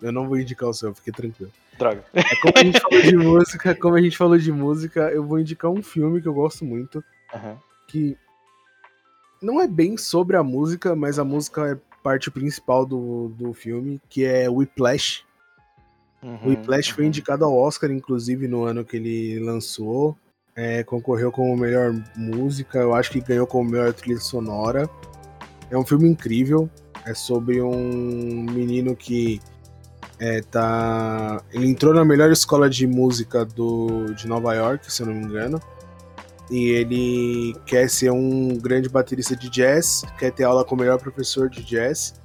Eu não vou indicar o seu, fique tranquilo. Droga. É como a gente falou de música, como a gente falou de música, eu vou indicar um filme que eu gosto muito. Uhum. Que não é bem sobre a música, mas a música é parte principal do, do filme, que é Whiplash. Uhum, o Whiplash uhum. foi indicado ao Oscar, inclusive, no ano que ele lançou. É, concorreu como melhor música, eu acho que ganhou como melhor trilha sonora. É um filme incrível. É sobre um menino que é, tá. Ele entrou na melhor escola de música do, de Nova York, se eu não me engano. E ele quer ser um grande baterista de jazz, quer ter aula com o melhor professor de jazz.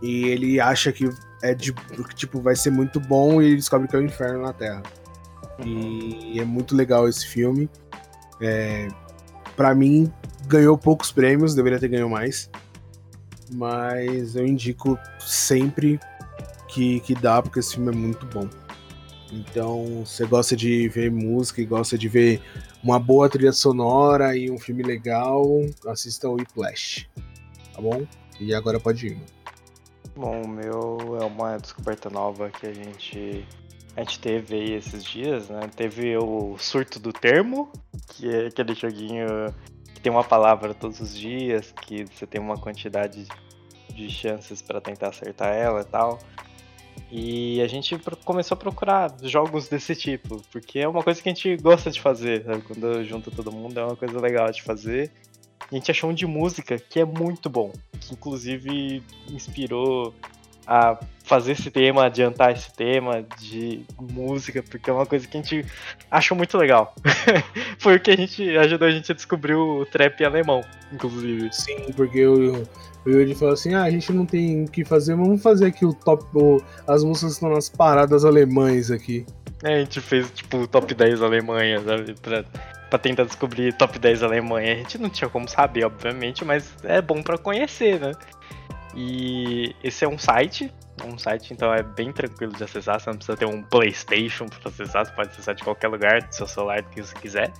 E ele acha que é de, tipo, vai ser muito bom e ele descobre que é o um inferno na Terra. E é muito legal esse filme. É, para mim, ganhou poucos prêmios, deveria ter ganho mais. Mas eu indico sempre que, que dá, porque esse filme é muito bom. Então, você gosta de ver música e gosta de ver uma boa trilha sonora e um filme legal, assista o Whiplash. Tá bom? E agora pode ir. Bom, o meu é uma descoberta nova que a gente a gente teve aí esses dias, né? Teve o surto do termo, que é aquele joguinho que tem uma palavra todos os dias, que você tem uma quantidade de chances para tentar acertar ela e tal. E a gente começou a procurar jogos desse tipo, porque é uma coisa que a gente gosta de fazer, sabe? Quando junta todo mundo é uma coisa legal de fazer. E a gente achou um de música que é muito bom, que inclusive inspirou a fazer esse tema, adiantar esse tema de música, porque é uma coisa que a gente achou muito legal. Foi o que a gente ajudou a gente a descobrir o trap alemão, inclusive. Sim, porque o, o Yuri falou assim: ah, a gente não tem o que fazer, vamos fazer aqui o top. O, as músicas estão nas paradas alemães aqui. É, a gente fez tipo o top 10 Alemanha, sabe? Pra, pra tentar descobrir top 10 Alemanha. A gente não tinha como saber, obviamente, mas é bom para conhecer, né? E esse é um site, um site então é bem tranquilo de acessar, você não precisa ter um PlayStation para acessar, você pode acessar de qualquer lugar, do seu celular, do que você quiser.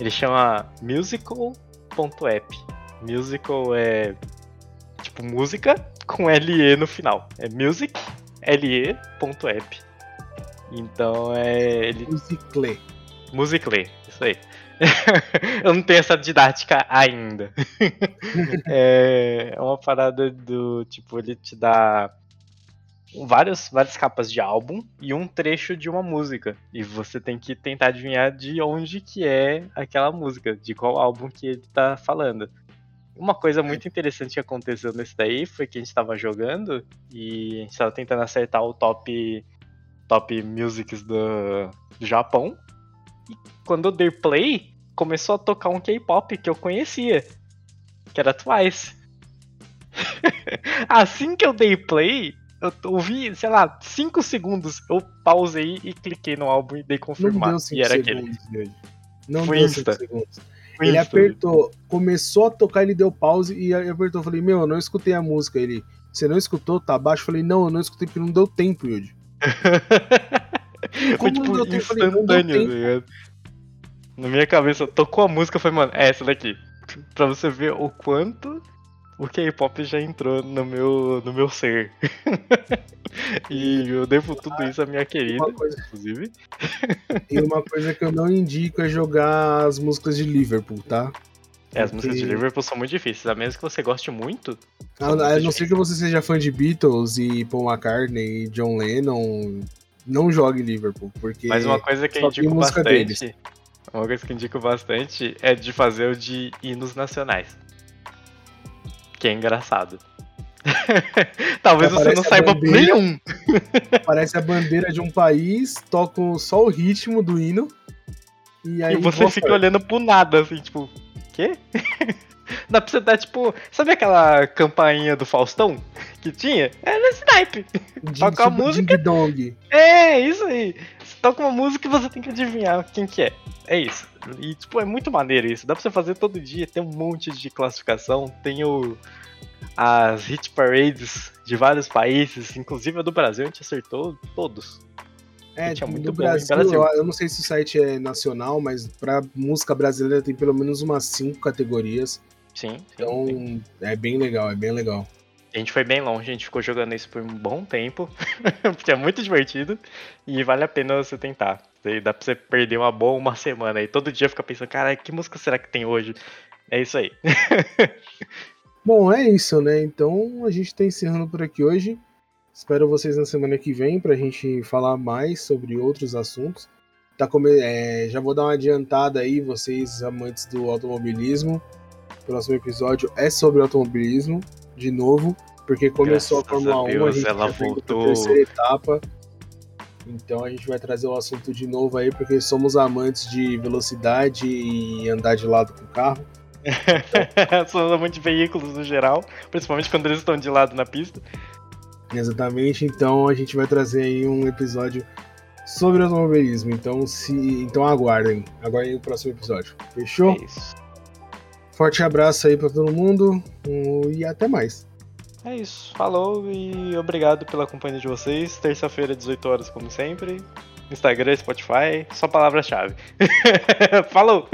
Ele chama musical.app. Musical é tipo música com LE no final. É music le.app. Então é ele Musicle. Musicle, isso aí. eu não tenho essa didática ainda. é, é uma parada do tipo, ele te dá várias, várias capas de álbum e um trecho de uma música. E você tem que tentar adivinhar de onde que é aquela música, de qual álbum que ele tá falando. Uma coisa muito interessante que aconteceu nesse daí foi que a gente tava jogando e a gente tava tentando acertar o top top musics do, do Japão. E quando eu dei play, começou a tocar um K-pop que eu conhecia, que era Twice. assim que eu dei play, eu ouvi, sei lá, 5 segundos, eu pausei e cliquei no álbum e dei confirmar. Não deu e era segundos, aquele. Não Foi deu 5 segundos. Foi ele Insta. apertou, começou a tocar, ele deu pause e apertou. Eu falei, meu, eu não escutei a música. Ele, você não escutou? Tá abaixo? Eu falei, não, eu não escutei porque não deu tempo, Yudi. Foi tipo instantâneo, tá Na minha cabeça, tocou a música, foi, mano, é essa daqui. Pra você ver o quanto o K-pop já entrou no meu, no meu ser. e eu devo tudo isso à minha querida, coisa... inclusive. e uma coisa que eu não indico é jogar as músicas de Liverpool, tá? É, as músicas de Liverpool são muito difíceis, a menos que você goste muito. A, a não ser que você seja fã de Beatles e Paul McCartney e John Lennon, não jogue Liverpool, porque. Mas uma coisa que eu indico bastante. Deles. Uma coisa que indico bastante é de fazer o de hinos nacionais. Que é engraçado. Talvez você não saiba bandeira, nenhum. Parece a bandeira de um país, toca só o ritmo do hino. E, aí e você fica olhando pro nada, assim, tipo, quê? Dá pra você dar, tipo, sabe aquela campainha do Faustão que tinha? É nesse naipe. Toca a tipo música. Dong. É, isso aí. Você toca uma música e você tem que adivinhar quem que é. É isso. E, tipo, é muito maneiro isso. Dá pra você fazer todo dia. Tem um monte de classificação. Tem o, as hit parades de vários países, inclusive a do Brasil, a gente acertou todos. É, tinha muito do Brasil, Brasil, eu não sei se o site é nacional, mas pra música brasileira tem pelo menos umas cinco categorias. Sim. Então sim. é bem legal, é bem legal. A gente foi bem longe, a gente ficou jogando isso por um bom tempo, porque é muito divertido e vale a pena você tentar. Dá pra você perder uma boa uma semana e todo dia fica pensando, cara, que música será que tem hoje? É isso aí. bom, é isso, né? Então a gente tá encerrando por aqui hoje. Espero vocês na semana que vem pra gente falar mais sobre outros assuntos. Tá come... É, já vou dar uma adiantada aí, vocês amantes do automobilismo próximo episódio é sobre automobilismo, de novo, porque começou Graças a Fórmula a Deus, 1, a gente ela voltou. a terceira etapa. Então a gente vai trazer o assunto de novo aí, porque somos amantes de velocidade e andar de lado com o carro. somos amantes de veículos no geral, principalmente quando eles estão de lado na pista. Exatamente, então a gente vai trazer aí um episódio sobre automobilismo. Então se, então aguardem, aguardem o próximo episódio. Fechou? É isso. Forte abraço aí para todo mundo e até mais. É isso. Falou e obrigado pela companhia de vocês. Terça-feira, 18 horas, como sempre. Instagram, Spotify, só palavra-chave. Falou!